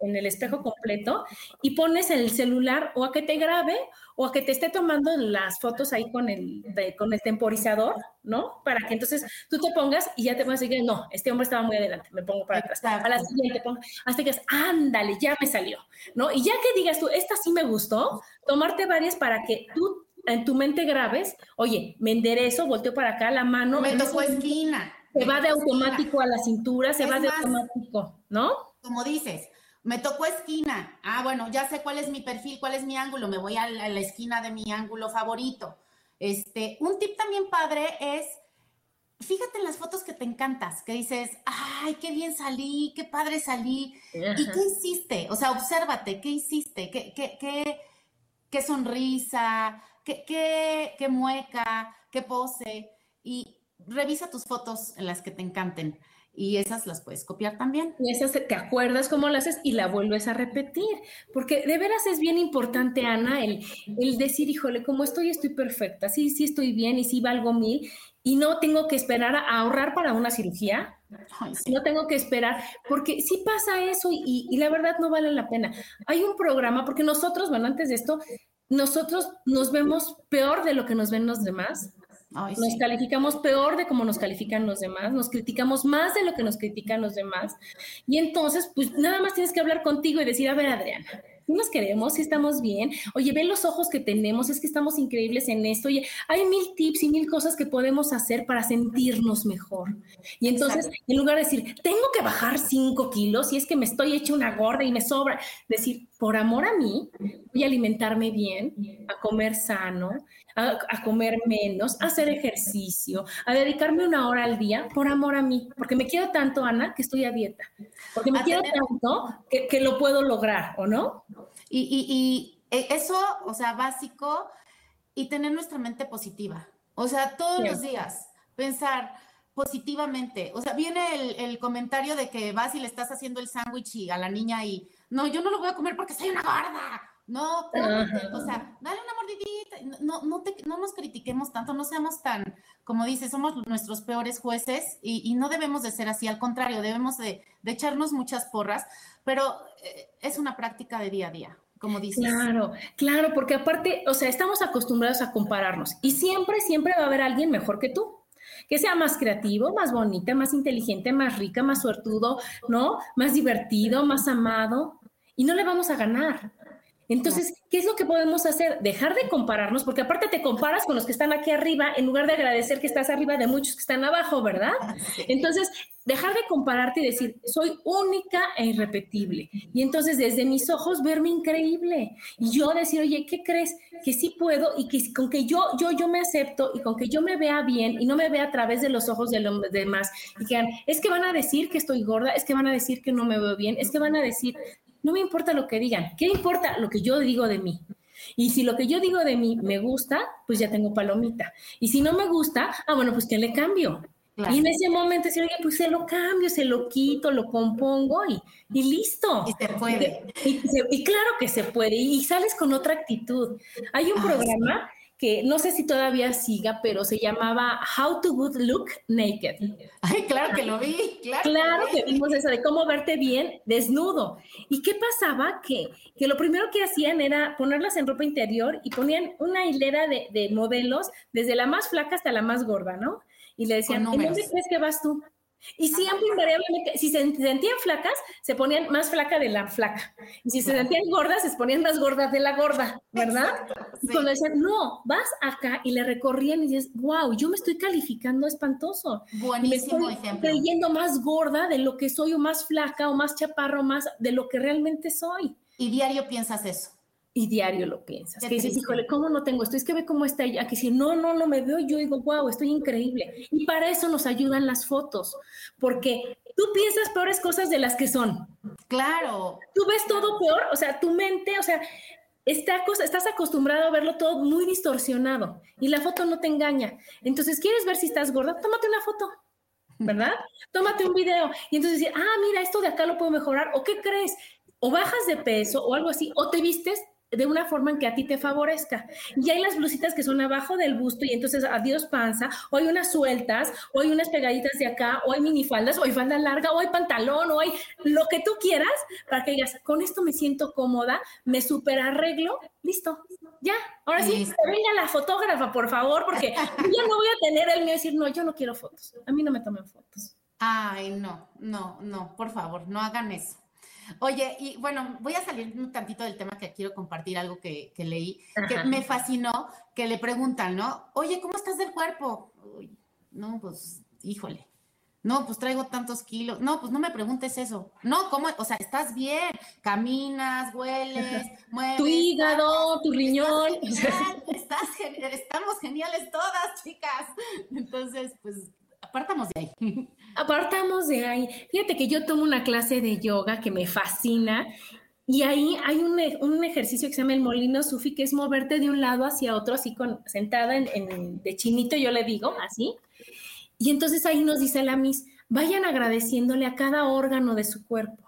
en el espejo completo y pones el celular o a que te grabe o a que te esté tomando las fotos ahí con el, con el temporizador, ¿no? Para que entonces tú te pongas y ya te vas a decir, no, este hombre estaba muy adelante, me pongo para atrás. A la siguiente, pongo, hasta que digas, ándale, ya me salió, ¿no? Y ya que digas tú, esta sí me gustó, tomarte varias para que tú en tu mente grabes, oye, me enderezo, volteo para acá, la mano. Me tocó esquina. Se va de automático a la cintura, se va de automático, ¿no? Como dices, me tocó esquina. Ah, bueno, ya sé cuál es mi perfil, cuál es mi ángulo, me voy a la, esquina de mi ángulo favorito. Este, un tip también padre es, fíjate en las fotos que te encantas, que dices, ay, qué bien salí, qué padre salí. ¿Y qué hiciste? O sea, obsérvate, ¿qué hiciste? ¿Qué, qué, qué, qué sonrisa? qué, mueca, qué pose, y revisa tus fotos en las que te encanten. Y esas las puedes copiar también. Y esas te acuerdas cómo las haces y la vuelves a repetir, porque de veras es bien importante, Ana, el, el decir, híjole, como estoy, estoy perfecta, sí, sí estoy bien y sí valgo mil y no tengo que esperar a ahorrar para una cirugía, no tengo que esperar, porque sí pasa eso y, y, la verdad no vale la pena. Hay un programa, porque nosotros, bueno, antes de esto, nosotros nos vemos peor de lo que nos ven los demás nos calificamos peor de cómo nos califican los demás, nos criticamos más de lo que nos critican los demás. Y entonces, pues nada más tienes que hablar contigo y decir, a ver, Adriana, si nos queremos, si estamos bien, oye, ve los ojos que tenemos, es que estamos increíbles en esto, oye, hay mil tips y mil cosas que podemos hacer para sentirnos mejor. Y entonces, en lugar de decir, tengo que bajar cinco kilos y es que me estoy hecha una gorda y me sobra, decir, por amor a mí, voy a alimentarme bien, a comer sano, a, comer menos, a hacer ejercicio, a dedicarme una hora al día por amor a mí, porque me quiero tanto, Ana, que estoy a dieta, porque me quiero tanto que, que, lo puedo lograr, ¿o no? Y, y, y e, eso, o sea, básico, y tener nuestra mente positiva, o sea, todos los días, pensar positivamente, o sea, viene el, el comentario de que vas y le estás haciendo el sándwich a la niña y, no, yo no lo voy a comer porque soy una gorda no, o sea, dale una mordidita, no, no, no, nos critiquemos tanto, no seamos tan, como dices, somos nuestros peores jueces y, no debemos de ser así, al contrario, debemos de, echarnos muchas porras, pero eh, es una práctica de día a día. Como dices. Claro, claro, porque aparte, o sea, estamos acostumbrados a compararnos y siempre, siempre va a haber alguien mejor que tú que sea más creativo, más bonita, más inteligente, más rica, más suertudo, ¿no? Más divertido, más amado. Y no le vamos a ganar. Entonces, ¿qué es lo que podemos hacer? Dejar de compararnos, porque aparte te comparas con los que están aquí arriba en lugar de agradecer que estás arriba de muchos que están abajo, ¿verdad? Entonces, dejar de compararte y decir, soy única e irrepetible. Y entonces, desde mis ojos, verme increíble. Y yo decir, oye, ¿qué crees? Que sí puedo y que con que yo, yo, yo me acepto y con que yo me vea bien y no me vea a través de los ojos de los demás y que es que van a decir que estoy gorda, es que van a decir que no me veo bien, es que van a decir, no me importa lo que digan. ¿Qué importa lo que yo digo de mí? Y si lo que yo digo de mí me gusta, pues ya tengo palomita. Y si no me gusta, ah, bueno, pues que le cambio. Y en ese momento decir, oye, pues se lo cambio, se lo quito, lo compongo y, y listo. Y se puede. Y, claro que se puede. Y, sales con otra actitud. Hay un programa que no sé si todavía siga, pero se llamaba How to Good Look Naked. Ay, claro que lo vi, claro. Claro que vimos eso de cómo verte bien desnudo. ¿Y qué pasaba? Que, que lo primero que hacían era ponerlas en ropa interior y ponían una hilera de, de modelos, desde la más flaca hasta la más gorda, ¿no? Y le decían, ¿en dónde crees que vas tú? Y siempre invariablemente, si se sentían flacas, se ponían más flaca de la flaca. Y si se sentían gordas, se ponían más gordas de la gorda, ¿verdad? Y cuando decían, no, vas acá y le recorrían y dices, wow, yo me estoy calificando espantoso. Buenísimo me estoy creyendo más gorda de lo que soy o más flaca o más chaparro, más de lo que realmente soy. Y diario piensas eso y diario lo piensas. que dices, híjole, ¿cómo no tengo esto? Es que ve cómo está ella. Que si no, no, no me veo, yo digo, wow, estoy increíble. Y para eso nos ayudan las fotos, porque tú piensas peores cosas de las que son. Claro. Tú ves todo peor, o sea, tu mente, o sea, está, estás acostumbrado a verlo todo muy distorsionado y la foto no te engaña. Entonces, ¿quieres ver si estás gorda? Tómate una foto. ¿Verdad? Tómate un video y entonces decir, ah, mira, esto de acá lo puedo mejorar. ¿O qué crees? O bajas de peso o algo así, o te vistes de una forma en que a ti te favorezca. Y hay las blusitas que son abajo del busto y entonces adiós panza, o hay unas sueltas, o hay unas pegaditas de acá, o hay minifaldas, o hay falda larga, o hay pantalón, o hay lo que tú quieras para que digas, con esto me siento cómoda, me super arreglo, listo, ya. Ahora sí, venga la fotógrafa, por favor, porque yo no voy a tener el mío decir, no, yo no quiero fotos, a mí no me tomen fotos. Ay, no, no, no, por favor, no hagan eso. Oye, y bueno, voy a salir un tantito del tema que quiero compartir algo que, leí, que me fascinó, que le preguntan, ¿no? Oye, ¿cómo estás del cuerpo? no, pues, híjole. No, pues traigo tantos kilos. No, pues no me preguntes eso. No, ¿cómo? O sea, estás bien, caminas, hueles, mueves. Tu hígado, tu riñón. estás, estamos geniales todas, chicas. Entonces, pues, apartamos de ahí. Apartamos de ahí. Fíjate que yo tomo una clase de yoga que me fascina y ahí hay un, un, ejercicio que se llama el molino sufi, que es moverte de un lado hacia otro, así con, sentada en, de chinito, yo le digo, así. Y entonces ahí nos dice la Miss, vayan agradeciéndole a cada órgano de su cuerpo.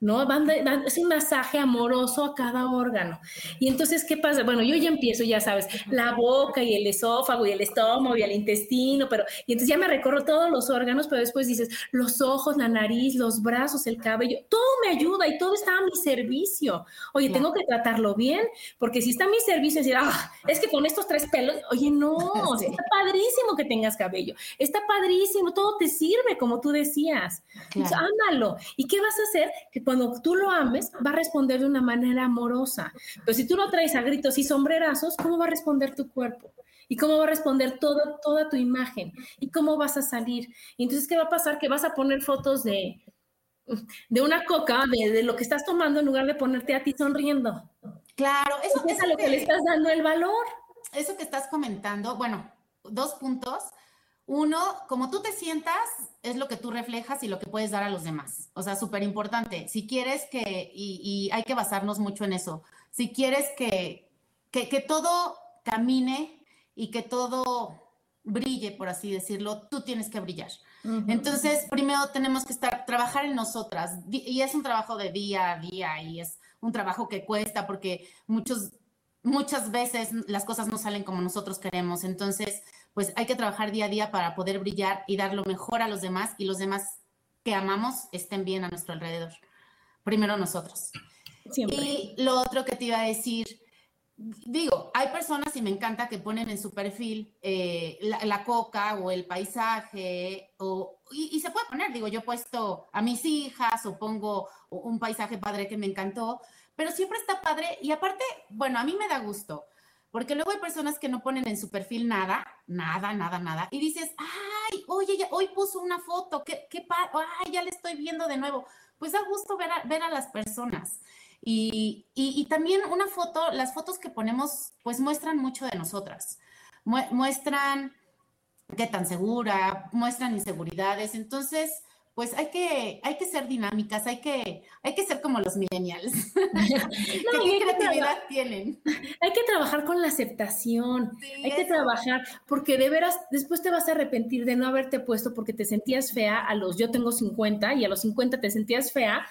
¿No? Van, es un masaje amoroso a cada órgano. Y entonces, ¿qué pasa? Bueno, yo ya empiezo, ya sabes, la boca y el esófago y el estómago y el intestino, pero, y entonces ya me recorro todos los órganos, pero después dices, los ojos, la nariz, los brazos, el cabello, todo me ayuda y todo está a mi servicio. Oye, tengo que tratarlo bien, porque si está a mi servicio, decir, ah, es que con estos tres pelos, oye, no, está padrísimo que tengas cabello, está padrísimo, todo te sirve, como tú decías. ándalo. ¿Y qué vas a hacer? Que cuando tú lo ames, va a responder de una manera amorosa. Pero si tú lo traes a gritos y sombrerazos, ¿cómo va a responder tu cuerpo? ¿Y cómo va a responder todo, toda tu imagen? ¿Y cómo vas a salir? Y entonces, ¿qué va a pasar? Que vas a poner fotos de, de una coca, de, lo que estás tomando, en lugar de ponerte a ti sonriendo. Claro, eso es a lo que le estás dando el valor. Eso que estás comentando, bueno, dos puntos. Uno, como tú te sientas, es lo que tú reflejas y lo que puedes dar a los demás. O sea, súper importante. Si quieres que, y, hay que basarnos mucho en eso, si quieres que, que, todo camine y que todo brille, por así decirlo, tú tienes que brillar. Entonces, primero tenemos que estar, trabajar en nosotras, y es un trabajo de día a día, y es un trabajo que cuesta porque muchos, muchas veces las cosas no salen como nosotros queremos. Entonces, pues hay que trabajar día a día para poder brillar y dar lo mejor a los demás y los demás que amamos estén bien a nuestro alrededor. Primero nosotros. Y lo otro que te iba a decir, digo, hay personas y me encanta que ponen en su perfil eh, la, coca o el paisaje, o, y, y, se puede poner, digo, yo he puesto a mis hijas o pongo un paisaje padre que me encantó, pero siempre está padre y aparte, bueno, a mí me da gusto porque luego hay personas que no ponen en su perfil nada, nada, nada, nada. Y dices, ay, oye, ya, hoy puso una foto, qué, qué ay, ya le estoy viendo de nuevo. Pues da gusto ver a, ver a las personas. Y, y, también una foto, las fotos que ponemos, pues muestran mucho de nosotras. muestran qué tan segura, muestran inseguridades. Entonces, pues hay que, hay que ser dinámicas, hay que, hay que ser como los millennials. ¿Qué creatividad tienen? Hay que trabajar con la aceptación, hay que trabajar, porque de veras, después te vas a arrepentir de no haberte puesto porque te sentías fea a los, yo tengo 50 y a los 50 te sentías fea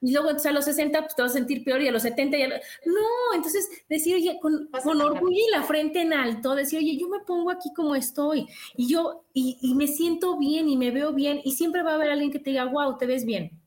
y luego entonces a los 60 pues te vas a sentir peor y a los 70 ya... No, entonces decir, oye, con, con orgullo y la frente en alto, decir, oye, yo me pongo aquí como estoy y yo, y, y me siento bien y me veo bien y siempre va a haber alguien que te diga, wow, te ves bien.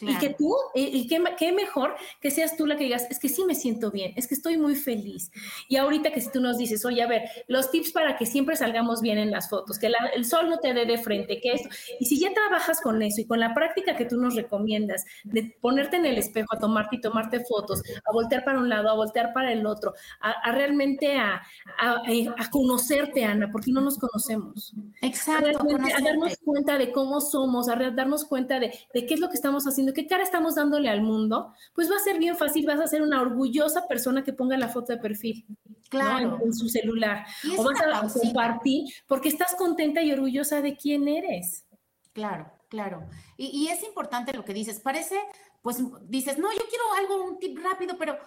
Y que tú, y, qué, mejor que seas tú la que digas, es que sí me siento bien, es que estoy muy feliz. Y ahorita que si tú nos dices, oye, a ver, los tips para que siempre salgamos bien en las fotos, que el sol no te dé de frente, que esto. Y si ya trabajas con eso y con la práctica que tú nos recomiendas, de ponerte en el espejo, a tomarte y tomarte fotos, a voltear para un lado, a voltear para el otro, a, realmente a, a, conocerte, Ana, porque no nos conocemos. Exacto. A, darnos cuenta de cómo somos, a darnos cuenta de, de qué es lo que estamos haciendo qué cara estamos dándole al mundo, pues va a ser bien fácil, vas a ser una orgullosa persona que ponga la foto de perfil. Claro. En, su celular. O vas a compartir porque estás contenta y orgullosa de quién eres. Claro, claro. Y, es importante lo que dices. Parece, pues dices, no, yo quiero algo, un tip rápido, pero,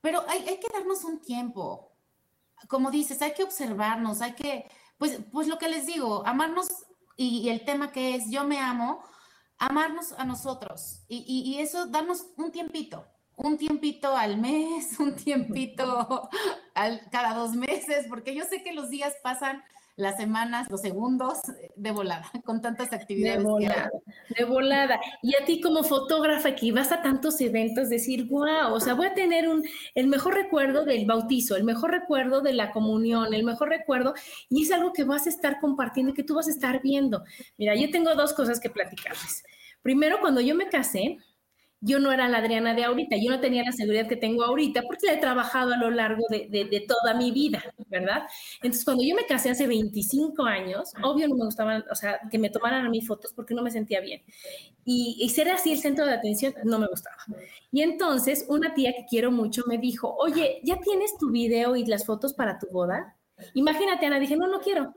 pero hay, hay que darnos un tiempo. Como dices, hay que observarnos, hay que, pues, pues lo que les digo, amarnos y el tema que es yo me amo, amarnos a nosotros y, eso, darnos un tiempito, un tiempito al mes, un tiempito al, cada dos meses, porque yo sé que los días pasan las semanas, los segundos de volada, con tantas actividades. De volada, de volada. Y a ti como fotógrafa que vas a tantos eventos, decir, wow, o sea, voy a tener un, el mejor recuerdo del bautizo, el mejor recuerdo de la comunión, el mejor recuerdo, y es algo que vas a estar compartiendo y que tú vas a estar viendo. Mira, yo tengo dos cosas que platicarles. Primero, cuando yo me casé, yo no era la Adriana de ahorita, yo no tenía la seguridad que tengo ahorita porque la he trabajado a lo largo de, toda mi vida, ¿verdad? Entonces, cuando yo me casé hace 25 años, obvio no me gustaban, o sea, que me tomaran a mí fotos porque no me sentía bien. Y, y ser así el centro de atención no me gustaba. Y entonces, una tía que quiero mucho me dijo, oye, ¿ya tienes tu video y las fotos para tu boda? Imagínate, Ana, dije, no, no quiero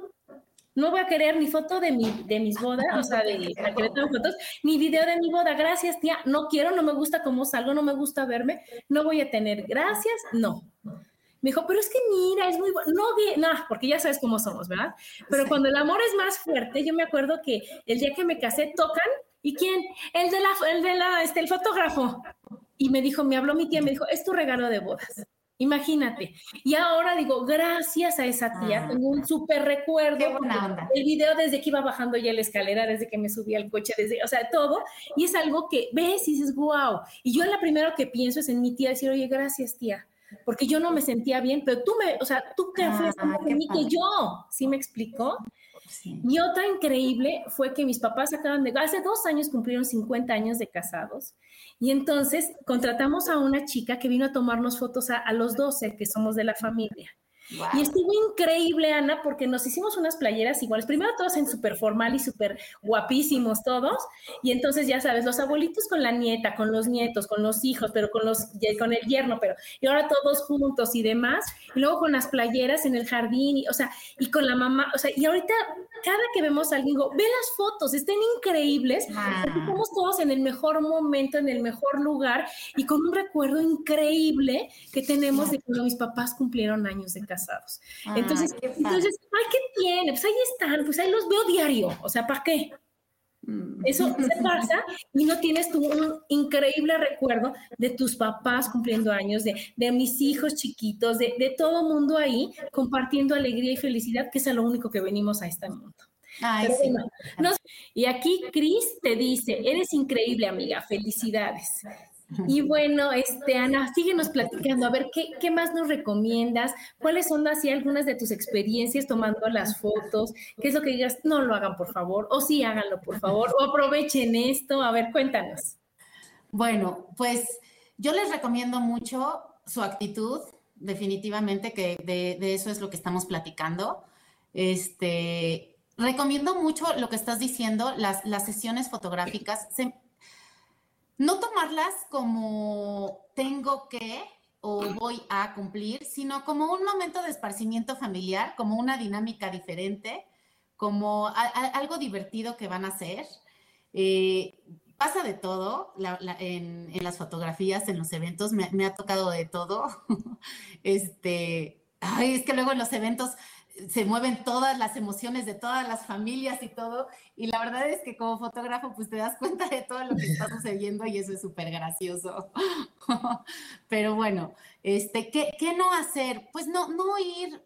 no voy a querer ni foto de, mi, de mis bodas, o sea, de que fotos, ni video de mi boda. Gracias, tía. No quiero, no me gusta cómo salgo, no me gusta verme. No voy a tener. Gracias, no. Me dijo, pero es que mira, es muy bueno. No, no, porque ya sabes cómo somos, ¿verdad? Pero cuando el amor es más fuerte, yo me acuerdo que el día que me casé, tocan, ¿y quién? El de la, el de la, este, el fotógrafo. Y me dijo, me habló mi tía, me dijo, es tu regalo de bodas. Imagínate. Y ahora digo, gracias a esa tía, ah. tengo un súper recuerdo. El video desde que iba bajando ya la escalera, desde que me subí al coche, desde, o sea, todo. Y es algo que ves y dices, wow. Y yo la primero que pienso es en mi tía, decir, oye, gracias tía. Porque yo no me sentía bien, pero tú me, o sea, tú que ah, fuiste mí que yo, ¿sí me explicó? Y otra increíble fue que mis papás acaban de, hace dos años cumplieron 50 años de casados y entonces contratamos a una chica que vino a tomarnos fotos a, los 12 que somos de la familia. Y estuvo increíble, Ana, porque nos hicimos unas playeras iguales. Primero todos en súper formal y súper guapísimos todos. Y entonces, ya sabes, los abuelitos con la nieta, con los nietos, con los hijos, pero con, los, con el yerno, pero... Y ahora todos juntos y demás. Y luego con las playeras en el jardín, y, o sea, y con la mamá. O sea, y ahorita cada que vemos a alguien, digo, ve las fotos, estén increíbles. Ah. Estamos todos en el mejor momento, en el mejor lugar y con un recuerdo increíble que tenemos de cuando mis papás cumplieron años de casa entonces, entonces, ay, ¿qué tiene? Pues ahí están, pues ahí los veo diario, o sea, ¿para qué? Mm. Eso se pasa y no tienes tú un increíble recuerdo de tus papás cumpliendo años, de, de mis hijos chiquitos, de, de todo mundo ahí compartiendo alegría y felicidad, que es lo único que venimos a este mundo. Ay, sí. y aquí Cris te dice, eres increíble amiga, felicidades. Y bueno, este, Ana, síguenos platicando, a ver, ¿qué, ¿qué, más nos recomiendas? ¿Cuáles son así algunas de tus experiencias tomando las fotos? ¿Qué es lo que digas? No lo hagan, por favor, o sí háganlo, por favor, o aprovechen esto. A ver, cuéntanos. Bueno, pues yo les recomiendo mucho su actitud, definitivamente, que de, eso es lo que estamos platicando. Este, recomiendo mucho lo que estás diciendo, las, las sesiones fotográficas. Se, no tomarlas como tengo que o voy a cumplir, sino como un momento de esparcimiento familiar, como una dinámica diferente, como algo divertido que van a hacer. Eh, pasa de todo en, las fotografías, en los eventos, me, ha tocado de todo. este, ay, es que luego en los eventos se mueven todas las emociones de todas las familias y todo. Y la verdad es que como fotógrafo, pues te das cuenta de todo lo que está sucediendo y eso es súper gracioso. Pero bueno, este, ¿qué, ¿qué, no hacer? Pues no, no ir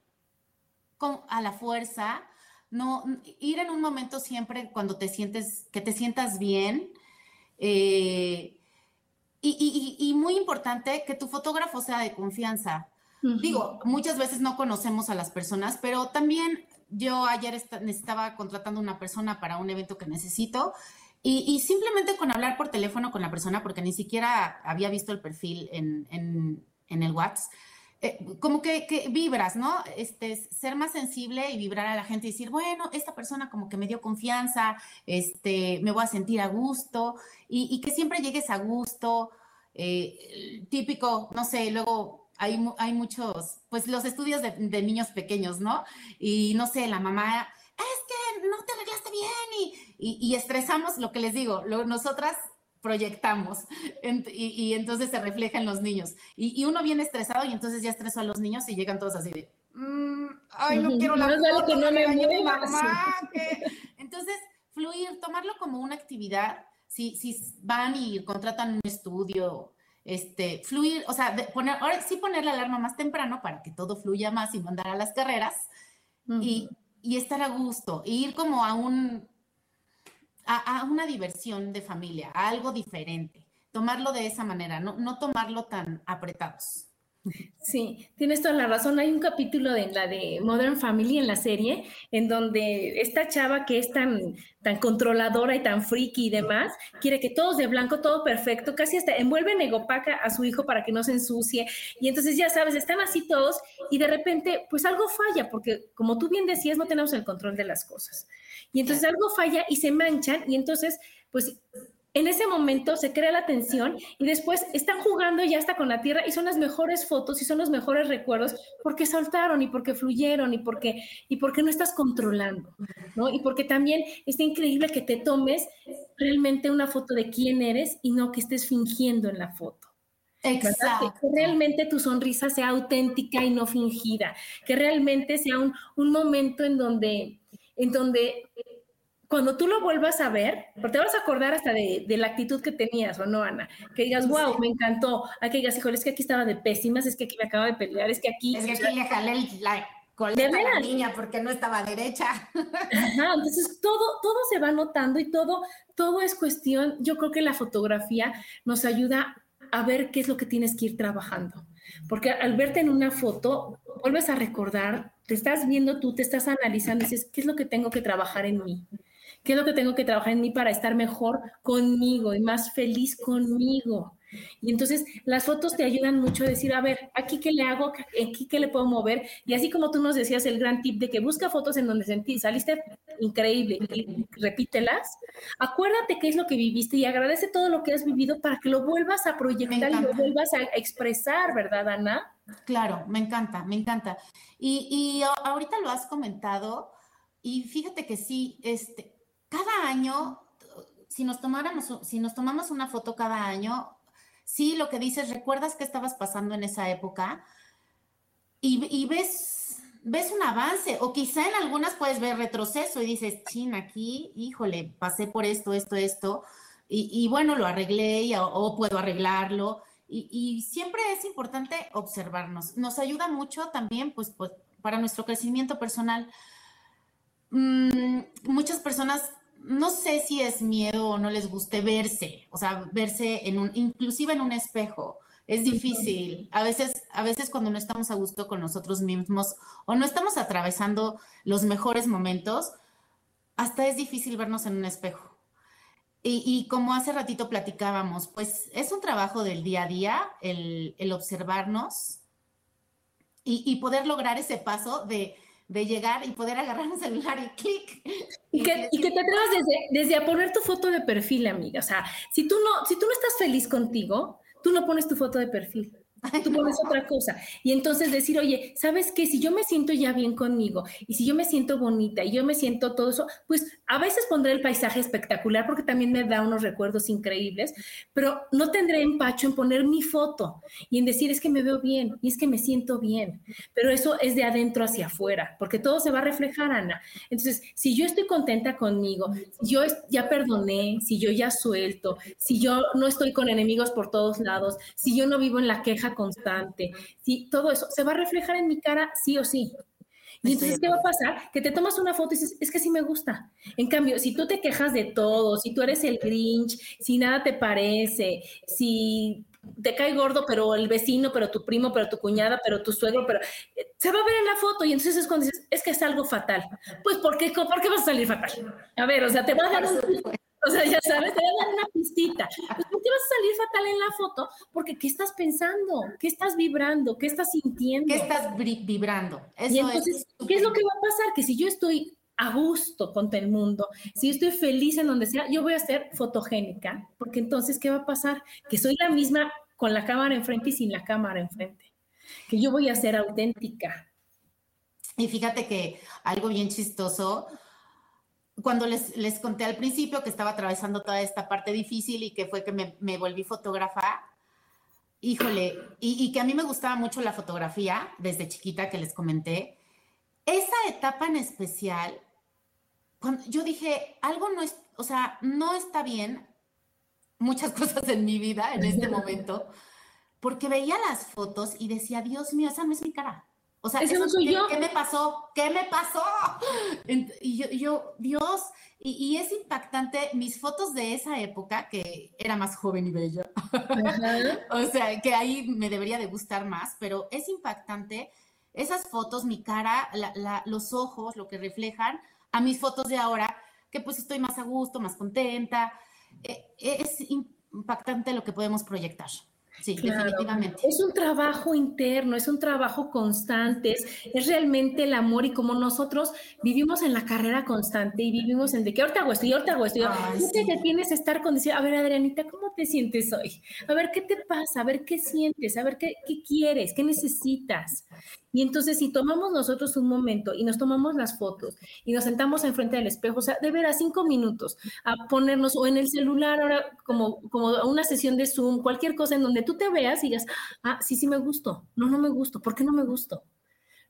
con, a la fuerza, no ir en un momento siempre cuando te sientes, que te sientas bien. Eh, y, y, y muy importante, que tu fotógrafo sea de confianza Digo, muchas veces no conocemos a las personas, pero también yo ayer necesitaba contratando una persona para un evento que necesito y, simplemente con hablar por teléfono con la persona, porque ni siquiera había visto el perfil en, en, el WhatsApp, eh, como que, vibras, ¿no? Este, ser más sensible y vibrar a la gente y decir, bueno, esta persona como que me dio confianza, este, me voy a sentir a gusto y, que siempre llegues a gusto. Eh, típico, no sé, luego hay, muchos, pues los estudios de, niños pequeños, ¿no? Y no sé, la mamá, es que no te arreglaste bien y, estresamos lo que les digo, nosotras proyectamos y, entonces se refleja en los niños. Y, uno viene estresado y entonces ya estresó a los niños y llegan todos así de, mm, ay, no quiero la foto, que no me mamá. Entonces, fluir, tomarlo como una actividad, si, si van y contratan un estudio, este, fluir, o sea, poner, ahora sí poner la alarma más temprano para que todo fluya más y mandar a las carreras y, estar a gusto, e ir como a un, a, a, una diversión de familia, a algo diferente, tomarlo de esa manera, no, no tomarlo tan apretados. Sí, tienes toda la razón. Hay un capítulo de la de Modern Family en la serie, en donde esta chava que es tan, tan controladora y tan friki y demás, quiere que todos de blanco, todo perfecto, casi hasta envuelve en egopaca a su hijo para que no se ensucie. Y entonces ya sabes, están así todos y de repente, pues algo falla, porque como tú bien decías, no tenemos el control de las cosas. Y entonces algo falla y se manchan y entonces, pues en ese momento se crea la tensión y después están jugando ya hasta con la tierra y son las mejores fotos y son los mejores recuerdos porque saltaron y porque fluyeron y porque, y porque no estás controlando, ¿no? Y porque también está increíble que te tomes realmente una foto de quién eres y no que estés fingiendo en la foto. Exacto. Que realmente tu sonrisa sea auténtica y no fingida, que realmente sea un, un momento en donde, en donde cuando tú lo vuelvas a ver, porque te vas a acordar hasta de, la actitud que tenías, ¿o no, Ana? Que digas, wow, me encantó. A que digas, híjole, es que aquí estaba de pésimas, es que aquí me acaba de pelear, es que aquí... Es que aquí le jalé la coleta a la niña porque no estaba derecha. Ajá, entonces todo, todo se va notando y todo, todo es cuestión, yo creo que la fotografía nos ayuda a ver qué es lo que tienes que ir trabajando. Porque al verte en una foto, vuelves a recordar, te estás viendo tú, te estás analizando y dices, ¿qué es lo que tengo que trabajar en mí? ¿Qué es lo que tengo que trabajar en mí para estar mejor conmigo y más feliz conmigo? Y entonces las fotos te ayudan mucho a decir, a ver, aquí qué le hago, aquí qué le puedo mover. Y así como tú nos decías el gran tip de que busca fotos en donde sentí, saliste increíble y repítelas, acuérdate qué es lo que viviste y agradece todo lo que has vivido para que lo vuelvas a proyectar y lo vuelvas a expresar, ¿verdad, Ana? Claro, me encanta, me encanta. Y, y ahorita lo has comentado y fíjate que sí, este, cada año, si nos, tomáramos, si nos tomamos una foto cada año, sí, lo que dices, recuerdas qué estabas pasando en esa época y, ves, ves un avance, o quizá en algunas puedes ver retroceso y dices, chin, aquí, híjole, pasé por esto, esto, esto, y, bueno, lo arreglé o, puedo arreglarlo. Y, siempre es importante observarnos. Nos ayuda mucho también, pues, pues para nuestro crecimiento personal. Mm, muchas personas no sé si es miedo o no les guste verse, o sea, verse en un, inclusive en un espejo. Es difícil. A veces, a veces cuando no estamos a gusto con nosotros mismos o no estamos atravesando los mejores momentos, hasta es difícil vernos en un espejo. Y, como hace ratito platicábamos, pues es un trabajo del día a día el, observarnos y poder lograr ese paso de, de llegar y poder agarrar un celular y clic. Y que, y que te atrevas desde, desde a poner tu foto de perfil, amiga. O sea, si tú no, si tú no estás feliz contigo, tú no pones tu foto de perfil tú pones otra cosa. Y entonces decir, oye, ¿sabes qué? Si yo me siento ya bien conmigo y si yo me siento bonita y yo me siento todo eso, pues a veces pondré el paisaje espectacular porque también me da unos recuerdos increíbles, pero no tendré empacho en poner mi foto y en decir, es que me veo bien y es que me siento bien. Pero eso es de adentro hacia afuera, porque todo se va a reflejar, Ana. Entonces, si yo estoy contenta conmigo, si yo ya perdoné, si yo ya suelto, si yo no estoy con enemigos por todos lados, si yo no vivo en la queja constante, si todo eso se va a reflejar en mi cara sí o sí. Y entonces, ¿qué va a pasar? Que te tomas una foto y dices, es que sí me gusta. En cambio, si tú te quejas de todo, si tú eres el Grinch, si nada te parece, si te cae gordo, pero el vecino, pero tu primo, pero tu cuñada, pero tu suegro, pero eh, se va a ver en la foto y entonces es cuando dices, es que es algo fatal. Pues, ¿por qué, ¿por qué vas a salir fatal? A ver, o sea, te va a dar un o sea, ya sabes, te voy a dar una pistita. Pues, ¿Por qué vas a salir fatal en la foto? Porque ¿qué estás pensando? ¿Qué estás vibrando? ¿Qué estás sintiendo? ¿Qué estás vibrando? y entonces, ¿qué es lo que va a pasar? Que si yo estoy a gusto con el mundo, si yo estoy feliz en donde sea, yo voy a ser fotogénica, porque entonces, ¿qué va a pasar? Que soy la misma con la cámara enfrente y sin la cámara enfrente. Que yo voy a ser auténtica. Y fíjate que algo bien chistoso, cuando les, les, conté al principio que estaba atravesando toda esta parte difícil y que fue que me, me volví fotógrafa, híjole, y, y, que a mí me gustaba mucho la fotografía desde chiquita que les comenté, esa etapa en especial, cuando yo dije, algo no es, o sea, no está bien, muchas cosas en mi vida en este momento, porque veía las fotos y decía, Dios mío, esa no es mi cara. O sea, eso, soy ¿qué, yo. ¿qué me pasó? ¿Qué me pasó? Y yo, yo Dios, y, es impactante mis fotos de esa época, que era más joven y bella. o sea, que ahí me debería de gustar más, pero es impactante esas fotos, mi cara, los ojos, lo que reflejan a mis fotos de ahora, que pues estoy más a gusto, más contenta. Eh, es impactante lo que podemos proyectar. Sí, definitivamente. Es un trabajo interno, es un trabajo constante, es, realmente el amor y como nosotros vivimos en la carrera constante y vivimos en de que ahorita hago esto y ahorita hago esto. Y te tienes que estar con decir, a ver, Adrianita, ¿cómo te sientes hoy? A ver, ¿qué te pasa? A ver, ¿qué sientes? A ver, ¿qué, qué quieres? ¿Qué necesitas? Y entonces, si tomamos nosotros un momento y nos tomamos las fotos y nos sentamos enfrente del espejo, o sea, de ver a cinco minutos a ponernos o en el celular, ahora como, como una sesión de Zoom, cualquier cosa en donde que tú te veas y digas, ah, sí, sí me gusto, no, no me gusto, ¿por qué no me gusto?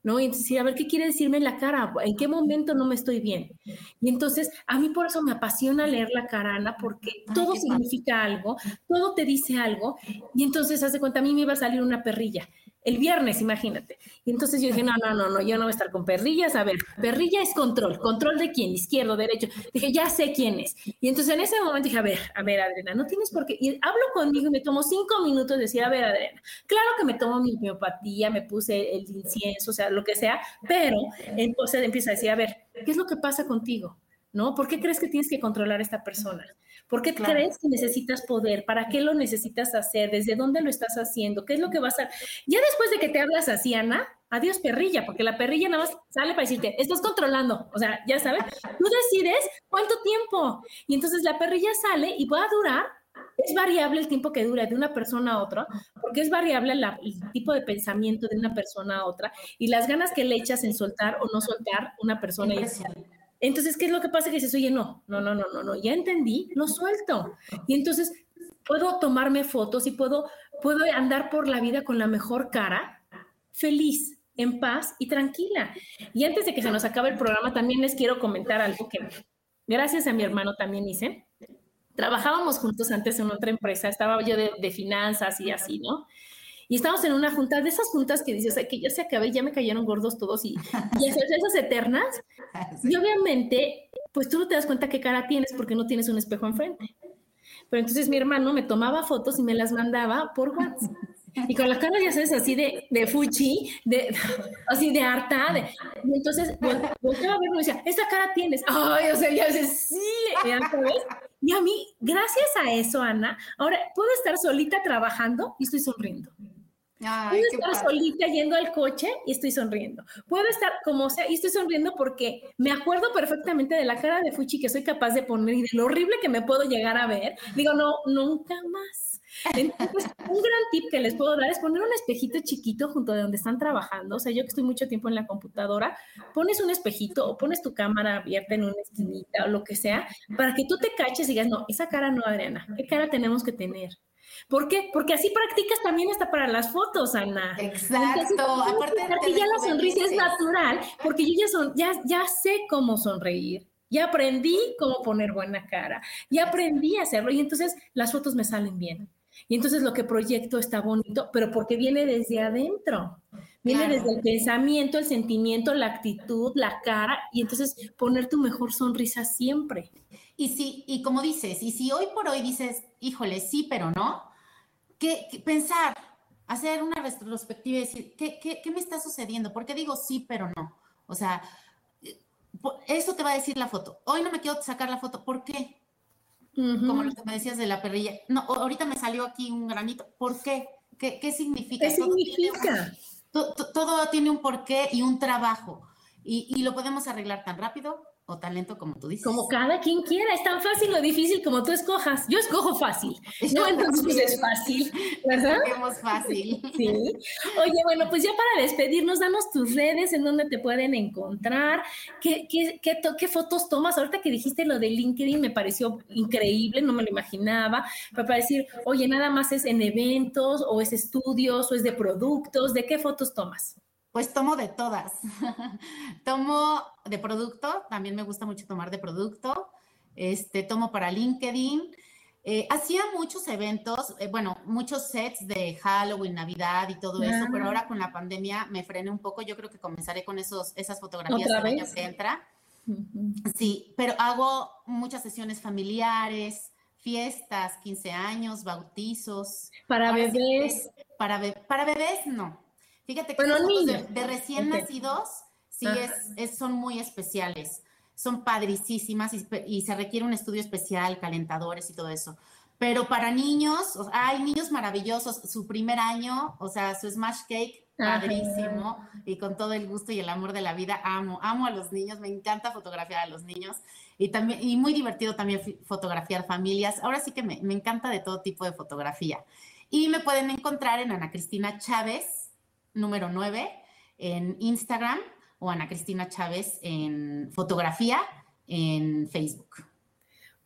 ¿no? Y entonces, a ver, ¿qué quiere decirme la cara? ¿En qué momento no me estoy bien? Y entonces, a mí por eso me apasiona leer la cara, Ana, porque todo significa algo, todo te dice algo, y entonces, hace cuenta, a mí me iba a salir una perrilla el viernes, imagínate. Y entonces yo dije, no, no, no, no, yo no voy a estar con perrillas. A ver, perrilla es control. ¿Control de quién? Izquierdo, derecho. Dije, ya sé quién es. Y entonces en ese momento dije, a ver, a ver, Adriana, no tienes por qué. Y hablo conmigo y me tomo cinco minutos de a ver, Adriana, claro que me tomo mi homeopatía, me puse el incienso, o sea, lo que sea, pero entonces empieza a decir, a ver, ¿qué es lo que pasa contigo? ¿No? ¿Por qué crees que tienes que controlar a esta persona? ¿Por qué crees que necesitas poder? ¿Para qué lo necesitas hacer? ¿Desde dónde lo estás haciendo? ¿Qué es lo que vas a hacer? Ya después de que te hablas así, Ana, adiós perrilla, porque la perrilla nada más sale para decirte, estás controlando, o sea, ya sabes, tú decides cuánto tiempo. Y entonces la perrilla sale y va a durar es variable el tiempo que dura de una persona a otra, porque es variable el tipo de pensamiento de una persona a otra y las ganas que le echas en soltar o no soltar una persona. Y entonces, ¿qué es lo que pasa? Que dices, oye, no, no, no, no, no, no, ya entendí, lo suelto. Y entonces puedo tomarme fotos y puedo, puedo andar por la vida con la mejor cara, feliz, en paz y tranquila. Y antes de que se nos acabe el programa, también les quiero comentar algo que gracias a mi hermano también hice. Trabajábamos juntos antes en otra empresa, estaba yo de, de finanzas y así, ¿no? Y estamos en una junta, de esas juntas que dices, que ya se acabé, ya me cayeron gordos todos y, y esas eternas. Y obviamente, pues tú no te das cuenta qué cara tienes porque no tienes un espejo enfrente. Pero entonces mi hermano me tomaba fotos y me las mandaba por WhatsApp. Y con la cara, ya sabes, así de, de fuchi, de, así de harta. y entonces volteaba a ver y me decía, esta cara tienes. Ay, o sea, ya dices, sí, Y a mí, gracias a eso, Ana, ahora puedo estar solita trabajando y estoy sonriendo. Puedo estar solita yendo al coche y estoy sonriendo. Puedo estar como sea y estoy sonriendo porque me acuerdo perfectamente de la cara de Fuchi que soy capaz de poner y de lo horrible que me puedo llegar a ver. Digo, no, nunca más. Entonces, un gran tip que les puedo dar es poner un espejito chiquito junto de donde están trabajando. O sea, yo que estoy mucho tiempo en la computadora, pones un espejito o pones tu cámara abierta en una esquinita o lo que sea, para que tú te caches y digas, no, esa cara no, Adriana, ¿qué cara tenemos que tener? ¿Por qué? Porque así practicas también hasta para las fotos, Ana. Exacto. Aparte de ya la sonrisa es natural, porque yo ya, son, ya, ya sé cómo sonreír. Ya aprendí cómo poner buena cara. Ya aprendí a hacerlo y entonces las fotos me salen bien. Y entonces lo que proyecto está bonito, pero porque viene desde adentro. Viene desde el pensamiento, el sentimiento, la actitud, la cara, y entonces poner tu mejor sonrisa siempre. Y si, y como dices, y si hoy por hoy dices, híjole, sí, pero no, ¿qué, pensar, hacer una retrospectiva y decir, ¿qué, ¿qué, me está sucediendo? ¿Por qué digo sí, pero no? O sea, eso te va a decir la foto. Hoy no me quiero sacar la foto, ¿por qué? Como lo que me decías de la perrilla. No, ahorita me salió aquí un granito, ¿por qué? ¿Qué, qué significa? ¿Qué significa? todo, tiene un porqué y un trabajo. Y, y, lo podemos arreglar tan rápido o talento como tú dices. Como cada quien quiera, es tan fácil o difícil como tú escojas. Yo escojo fácil. No, entonces pues, es fácil, ¿verdad? Fácil. Sí. Oye, bueno, pues ya para despedirnos, danos tus redes en donde te pueden encontrar, qué, qué, qué, qué fotos tomas. Ahorita que dijiste lo de LinkedIn me pareció increíble, no me lo imaginaba, para decir, oye, nada más es en eventos o es estudios o es de productos, ¿de qué fotos tomas? Pues tomo de todas. tomo de producto, también me gusta mucho tomar de producto. Este, tomo para LinkedIn. Eh, hacía muchos eventos, eh, bueno, muchos sets de Halloween, Navidad y todo eso, pero ah. ahora con la pandemia me frené un poco. Yo creo que comenzaré con esos, esas fotografías el año que entra. Sí, pero hago muchas sesiones familiares, fiestas, 15 años, bautizos. Para bebés. para, para bebés, no. Fíjate que los de, recién nacidos sí es, son muy especiales, son padricísimas y, se requiere un estudio especial, calentadores y todo eso. Pero para niños, hay niños maravillosos, su primer año, o sea, su smash cake, padrísimo, y con todo el gusto y el amor de la vida, amo, amo a los niños, me encanta fotografiar a los niños. Y también, y muy divertido también fotografiar familias. Ahora sí que me, me encanta de todo tipo de fotografía. Y me pueden encontrar en Ana Cristina Chávez, número 9 en Instagram o Ana Cristina Chávez en fotografía en Facebook.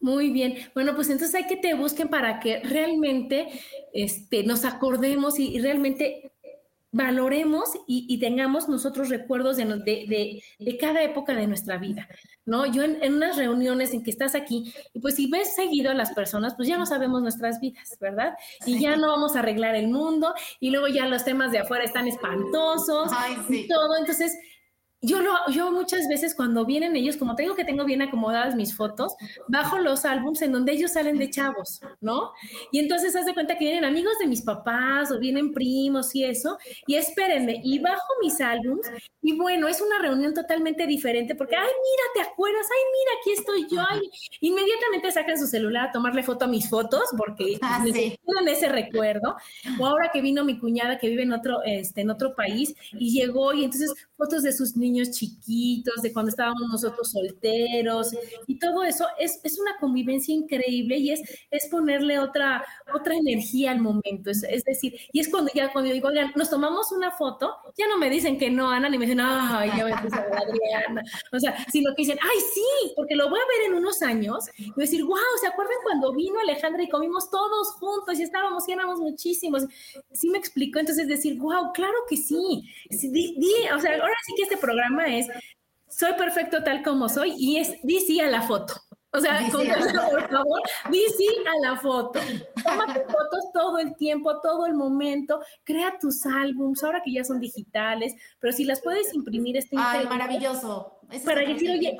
Muy bien. Bueno, pues entonces hay que te busquen para que realmente este, nos acordemos y, realmente valoremos y, tengamos nosotros recuerdos de, cada época de nuestra vida, ¿no? Yo en, unas reuniones en que estás aquí, y pues si ves seguido a las personas, pues ya no sabemos nuestras vidas, ¿verdad? Y ya no vamos a arreglar el mundo, y luego ya los temas de afuera están espantosos y todo, entonces yo, lo, yo muchas veces cuando vienen ellos, como tengo que tengo bien acomodadas mis fotos, bajo los álbums en donde ellos salen de chavos, ¿no? Y entonces haz de cuenta que vienen amigos de mis papás o vienen primos y eso, y espérenme, y bajo mis álbums, y bueno, es una reunión totalmente diferente porque, ay, mira, ¿te acuerdas? Ay, mira, aquí estoy yo. Ay, inmediatamente sacan su celular a tomarle foto a mis fotos porque ah, necesitan ese recuerdo. O ahora que vino mi cuñada que vive en otro, este, en otro país y llegó y entonces fotos de sus niños chiquitos, de cuando estábamos nosotros solteros y todo eso es, es una convivencia increíble y es, es ponerle otra, otra energía al momento. Es, es decir, y es cuando ya cuando digo, oigan, nos tomamos una foto, ya no me dicen que no, Ana, ni me dicen, ay, ya me puse Adriana. O sea, sino que dicen, ay, sí, porque lo voy a ver en unos años y voy a decir, wow, ¿se acuerdan cuando vino Alejandra y comimos todos juntos y estábamos y éramos muchísimos? Sí me explicó, entonces decir, wow, claro que sí. o sea, ahora sí que este programa es, soy perfecto tal como soy y es, di sí a la foto. O sea, por favor, di sí a la foto. Tómate fotos todo el tiempo, todo el momento. Crea tus álbums, ahora que ya son digitales, pero si las puedes imprimir, está Ay, maravilloso. para decir, oye,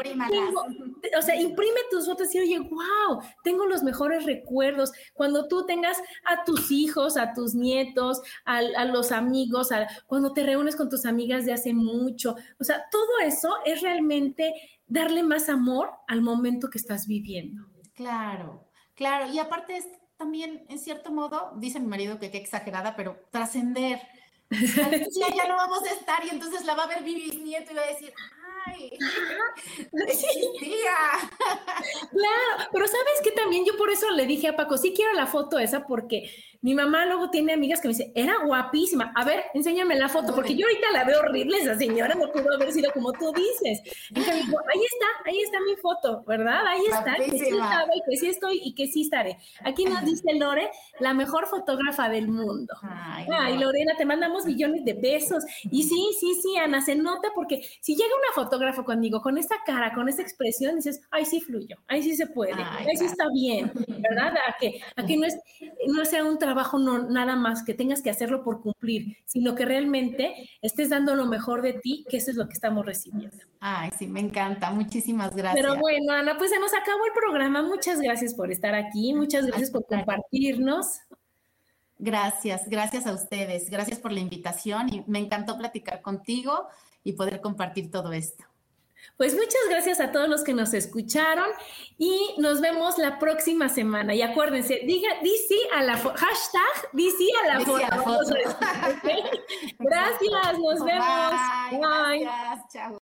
o sea, imprime tus fotos y oye, wow, tengo los mejores recuerdos. Cuando tú tengas a tus hijos, a tus nietos, a, a los amigos, a, cuando te reúnes con tus amigas de hace mucho, o sea, todo eso es realmente darle más amor al momento que estás viviendo. Claro, claro. Y aparte es también, en cierto modo, dice mi marido que qué exagerada, pero trascender. ya no vamos a estar y entonces la va a ver mi bisnieto y va a decir, ay, Claro, pero sabes que también yo por eso le dije a Paco, sí quiero la foto esa porque mi mamá luego tiene amigas que me dicen, era guapísima. A ver, enséñame la foto, porque yo ahorita la veo horrible, esa señora no pudo haber sido como tú dices. Entonces digo, ahí está, ahí está mi foto, ¿verdad? Ahí está, que sí estaba y que sí estoy y que sí estaré. Aquí nos dice Lore, la mejor fotógrafa del mundo. Ay, Lorena, te mandamos millones de besos. Y sí, sí, sí, Ana, se nota porque si llega una fotógrafa conmigo con esta cara, con esta expresión, dices, ay, sí fluyo, ahí sí se puede, ahí sí está bien, ¿verdad? A que, a que no, es, no sea un trabajo trabajo no nada más que tengas que hacerlo por cumplir, sino que realmente estés dando lo mejor de ti, que eso es lo que estamos recibiendo. Ay, sí, me encanta. Muchísimas gracias. Pero bueno, Ana, pues se nos acabó el programa. Muchas gracias por estar aquí. Muchas gracias por compartirnos. Gracias, gracias a ustedes. Gracias por la invitación y me encantó platicar contigo y poder compartir todo esto. Pues muchas gracias a todos los que nos escucharon y nos vemos la próxima semana. Y acuérdense, diga, di sí a la hashtag, di sí a la foto. Gracias, nos vemos. Bye. Gracias, chao.